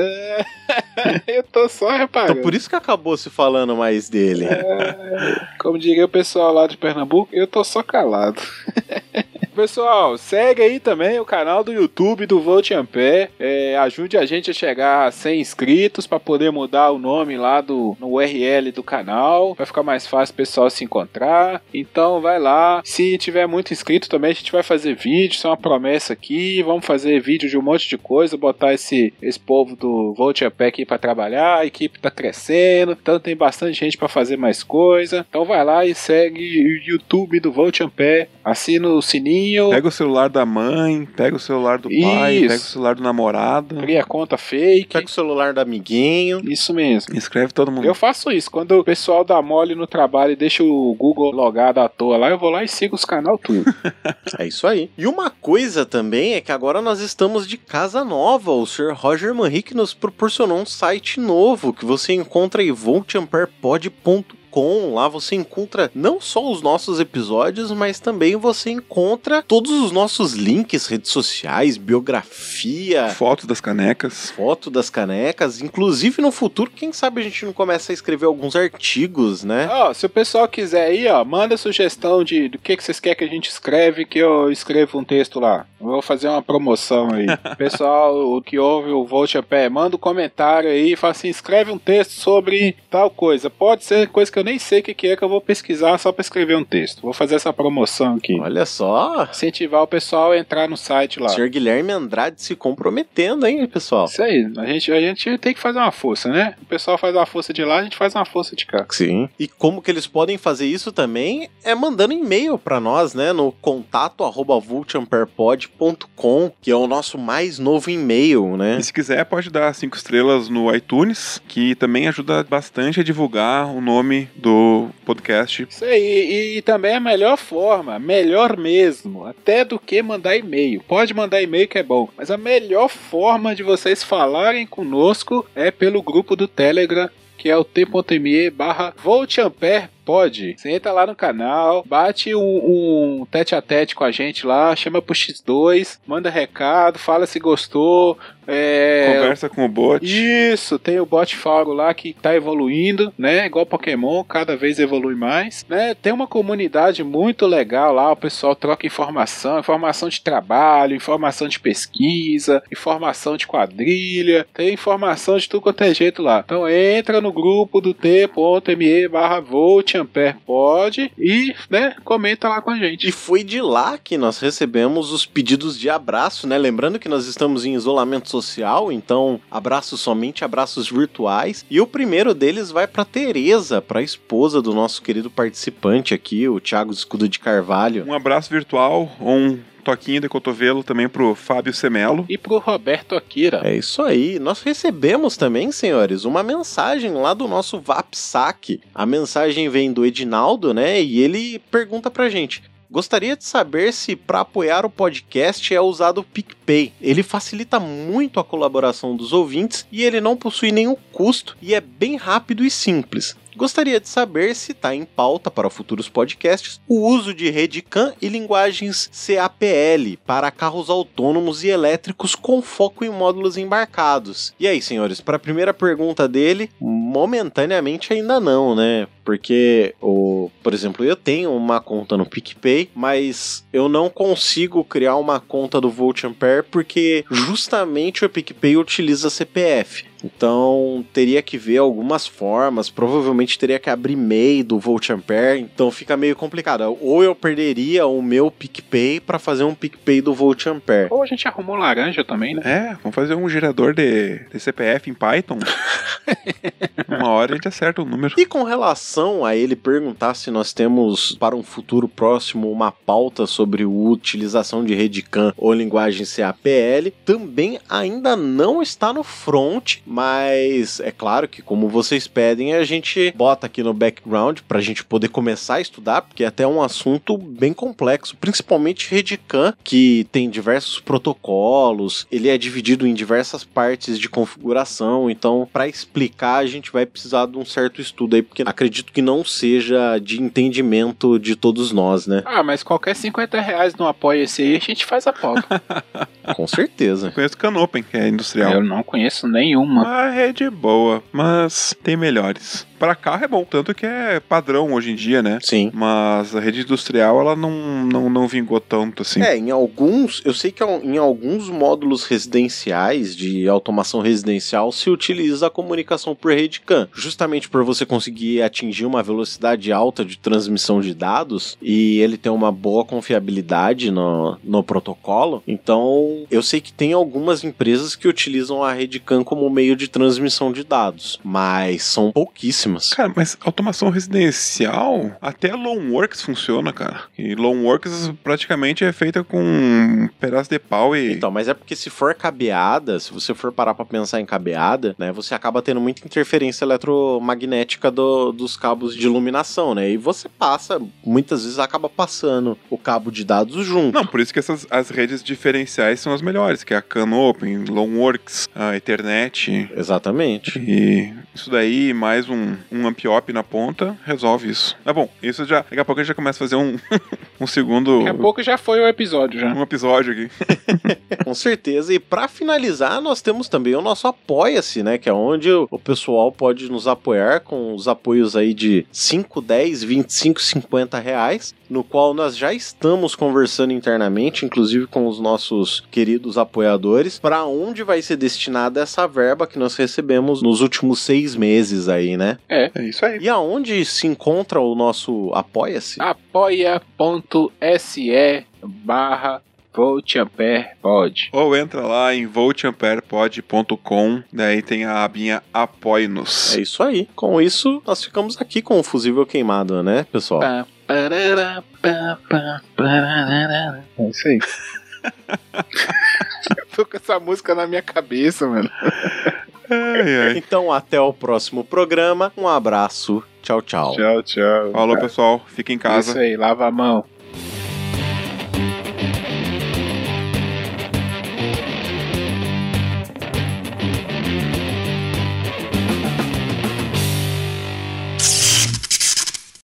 Eu tô só reparando.
Então por isso que acabou se falando mais dele.
Como diria o pessoal lá de Pernambuco, eu tô só calado. Pessoal, segue aí também o canal do YouTube do Volt Ampere. É, ajude a gente a chegar a 100 inscritos para poder mudar o nome lá do no URL do canal. Vai ficar mais fácil o pessoal se encontrar. Então vai lá. Se tiver muito inscrito também, a gente vai fazer vídeo. Isso é uma promessa aqui. Vamos fazer vídeo de um monte de coisa. Botar esse, esse povo do Volt Ampere aqui para trabalhar. A equipe tá crescendo. Então tem bastante gente para fazer mais coisa. Então vai lá e segue o YouTube do Volt Ampere. Assina o sininho.
Pega o celular da mãe, pega o celular do pai,
Isso.
pega o celular do namorado.
Cria conta fake.
Pega o celular do amiguinho.
Isso mesmo.
Inscreve todo mundo.
Eu faço isso. Quando o pessoal dá mole no trabalho e deixa o Google logado à toa lá, eu vou lá e sigo os canal tudo.
É isso aí. E uma coisa também é que agora nós estamos de casa nova. O Sr. Roger Manrique nos proporcionou um site novo que você encontra em voltamperpod.com. Lá você encontra não só os nossos episódios, mas também você encontra todos os nossos links, redes sociais, biografia,
Fotos das canecas.
foto das canecas. Inclusive no futuro, quem sabe a gente não começa a escrever alguns artigos, né?
Ó, se o pessoal quiser aí, ó, manda sugestão de do que, que vocês querem que a gente escreve, que eu escrevo um texto lá. Eu Vou fazer uma promoção aí. pessoal o que ouve o Volt a Pé, manda um comentário aí e fala assim, escreve um texto sobre tal coisa. Pode ser coisa que eu nem sei o que, que é que eu vou pesquisar só pra escrever um texto. Vou fazer essa promoção aqui.
Olha só.
Incentivar o pessoal a entrar no site lá.
O senhor Guilherme Andrade se comprometendo, hein, pessoal?
Isso aí, a gente, a gente tem que fazer uma força, né? O pessoal faz uma força de lá, a gente faz uma força de cá.
Sim. E como que eles podem fazer isso também é mandando e-mail pra nós, né? No contato arroba vultamperpod.com, que é o nosso mais novo e-mail, né?
E se quiser, pode dar cinco estrelas no iTunes, que também ajuda bastante a divulgar o nome do podcast.
Isso aí, e, e também a melhor forma, melhor mesmo, até do que mandar e-mail. Pode mandar e-mail que é bom, mas a melhor forma de vocês falarem conosco é pelo grupo do Telegram que é o t.me barra Pode. Você entra lá no canal, bate um, um tete a tete com a gente lá, chama pro X2, manda recado, fala se gostou. É...
Conversa com o bot.
Isso, tem o bot Faro lá que tá evoluindo, né? Igual Pokémon, cada vez evolui mais, né? Tem uma comunidade muito legal lá, o pessoal troca informação, informação de trabalho, informação de pesquisa, informação de quadrilha, tem informação de tudo quanto é jeito lá. Então entra no grupo do t.me barra volt Ampere pode e, né, comenta lá com a gente.
E foi de lá que nós recebemos os pedidos de abraço, né? Lembrando que nós estamos em isolamento social, então abraços somente abraços virtuais. E o primeiro deles vai para Teresa, para a esposa do nosso querido participante aqui, o Thiago Escudo de Carvalho.
Um abraço virtual, um toquinho de cotovelo também pro Fábio Semelo.
E pro Roberto Akira.
É isso aí. Nós recebemos também, senhores, uma mensagem lá do nosso VapSac. A mensagem vem do Edinaldo, né? E ele pergunta pra gente: Gostaria de saber se para apoiar o podcast é usado o PicPay. Ele facilita muito a colaboração dos ouvintes e ele não possui nenhum custo e é bem rápido e simples. Gostaria de saber se está em pauta para futuros podcasts o uso de rede CAN e linguagens CAPL para carros autônomos e elétricos com foco em módulos embarcados. E aí, senhores, para a primeira pergunta dele, momentaneamente ainda não, né? Porque, o, por exemplo, eu tenho uma conta no PicPay, mas eu não consigo criar uma conta do Volt Ampere porque justamente o PicPay utiliza CPF. Então teria que ver algumas formas, provavelmente teria que abrir MEI do Volt Ampere, então fica meio complicado. Ou eu perderia o meu PicPay para fazer um PicPay do Volt Ampere.
Ou a gente arrumou laranja também, né?
É, vamos fazer um gerador de, de CPF em Python. Uma hora a gente acerta o número.
E com relação a ele perguntar se nós temos para um futuro próximo uma pauta sobre a utilização de rede CAN ou linguagem CAPL, também ainda não está no front, mas é claro que como vocês pedem, a gente bota aqui no background para a gente poder começar a estudar, porque é até um assunto bem complexo, principalmente rede CAN, que tem diversos protocolos, ele é dividido em diversas partes de configuração, então para explicar a gente vai precisar de um certo estudo aí, porque acredito que não seja de entendimento de todos nós, né?
Ah, mas qualquer 50 reais no apoio esse aí, a gente faz a pauta.
Com certeza.
Eu conheço Canopen, que é industrial.
Eu não conheço nenhuma.
A rede é boa, mas tem melhores. Para carro é bom, tanto que é padrão hoje em dia, né?
Sim.
Mas a rede industrial, ela não, não, não vingou tanto assim.
É, em alguns, eu sei que em alguns módulos residenciais de automação residencial se utiliza a comunicação por rede CAN, justamente por você conseguir atingir uma velocidade alta de transmissão de dados e ele tem uma boa confiabilidade no, no protocolo. Então, eu sei que tem algumas empresas que utilizam a rede CAN como meio de transmissão de dados, mas são pouquíssimas.
Cara, mas automação residencial, até Loanworks funciona, cara. E Loanworks praticamente é feita com um pedaço de pau e.
Então, mas é porque se for cabeada, se você for parar pra pensar em cabeada, né, você acaba tendo muita interferência eletromagnética do, dos cabos de iluminação, né? E você passa, muitas vezes acaba passando o cabo de dados junto.
Não, por isso que essas as redes diferenciais são as melhores, que é a Canopen, Loanworks, a Ethernet.
Exatamente.
E isso daí, mais um, um amp-op na ponta, resolve isso. Mas bom, isso já. Daqui a pouco a gente já começa a fazer um, um segundo.
Daqui a pouco já foi o episódio já.
Um episódio aqui.
Com certeza. E para finalizar, nós temos também o nosso Apoia-se, né? Que é onde o pessoal pode nos apoiar com os apoios aí de 5, 10, 25, 50 reais. No qual nós já estamos conversando internamente, inclusive com os nossos queridos apoiadores, para onde vai ser destinada essa verba que nós recebemos nos últimos seis meses aí, né?
É isso aí.
E aonde se encontra o nosso Apoia-se?
apoia.se barra voltamperpod.
Ou entra lá em voltamperpod.com, daí tem a abinha Apoie-nos.
É isso aí. Com isso, nós ficamos aqui com o fusível queimado, né, pessoal?
Pá, parará, pá, pá, parará. É isso aí. Eu tô com essa música na minha cabeça, mano.
Ai, ai.
Então, até o próximo programa. Um abraço. Tchau, tchau.
Tchau, tchau.
Falou, pessoal. Fica em
Isso
casa.
aí, lava a mão.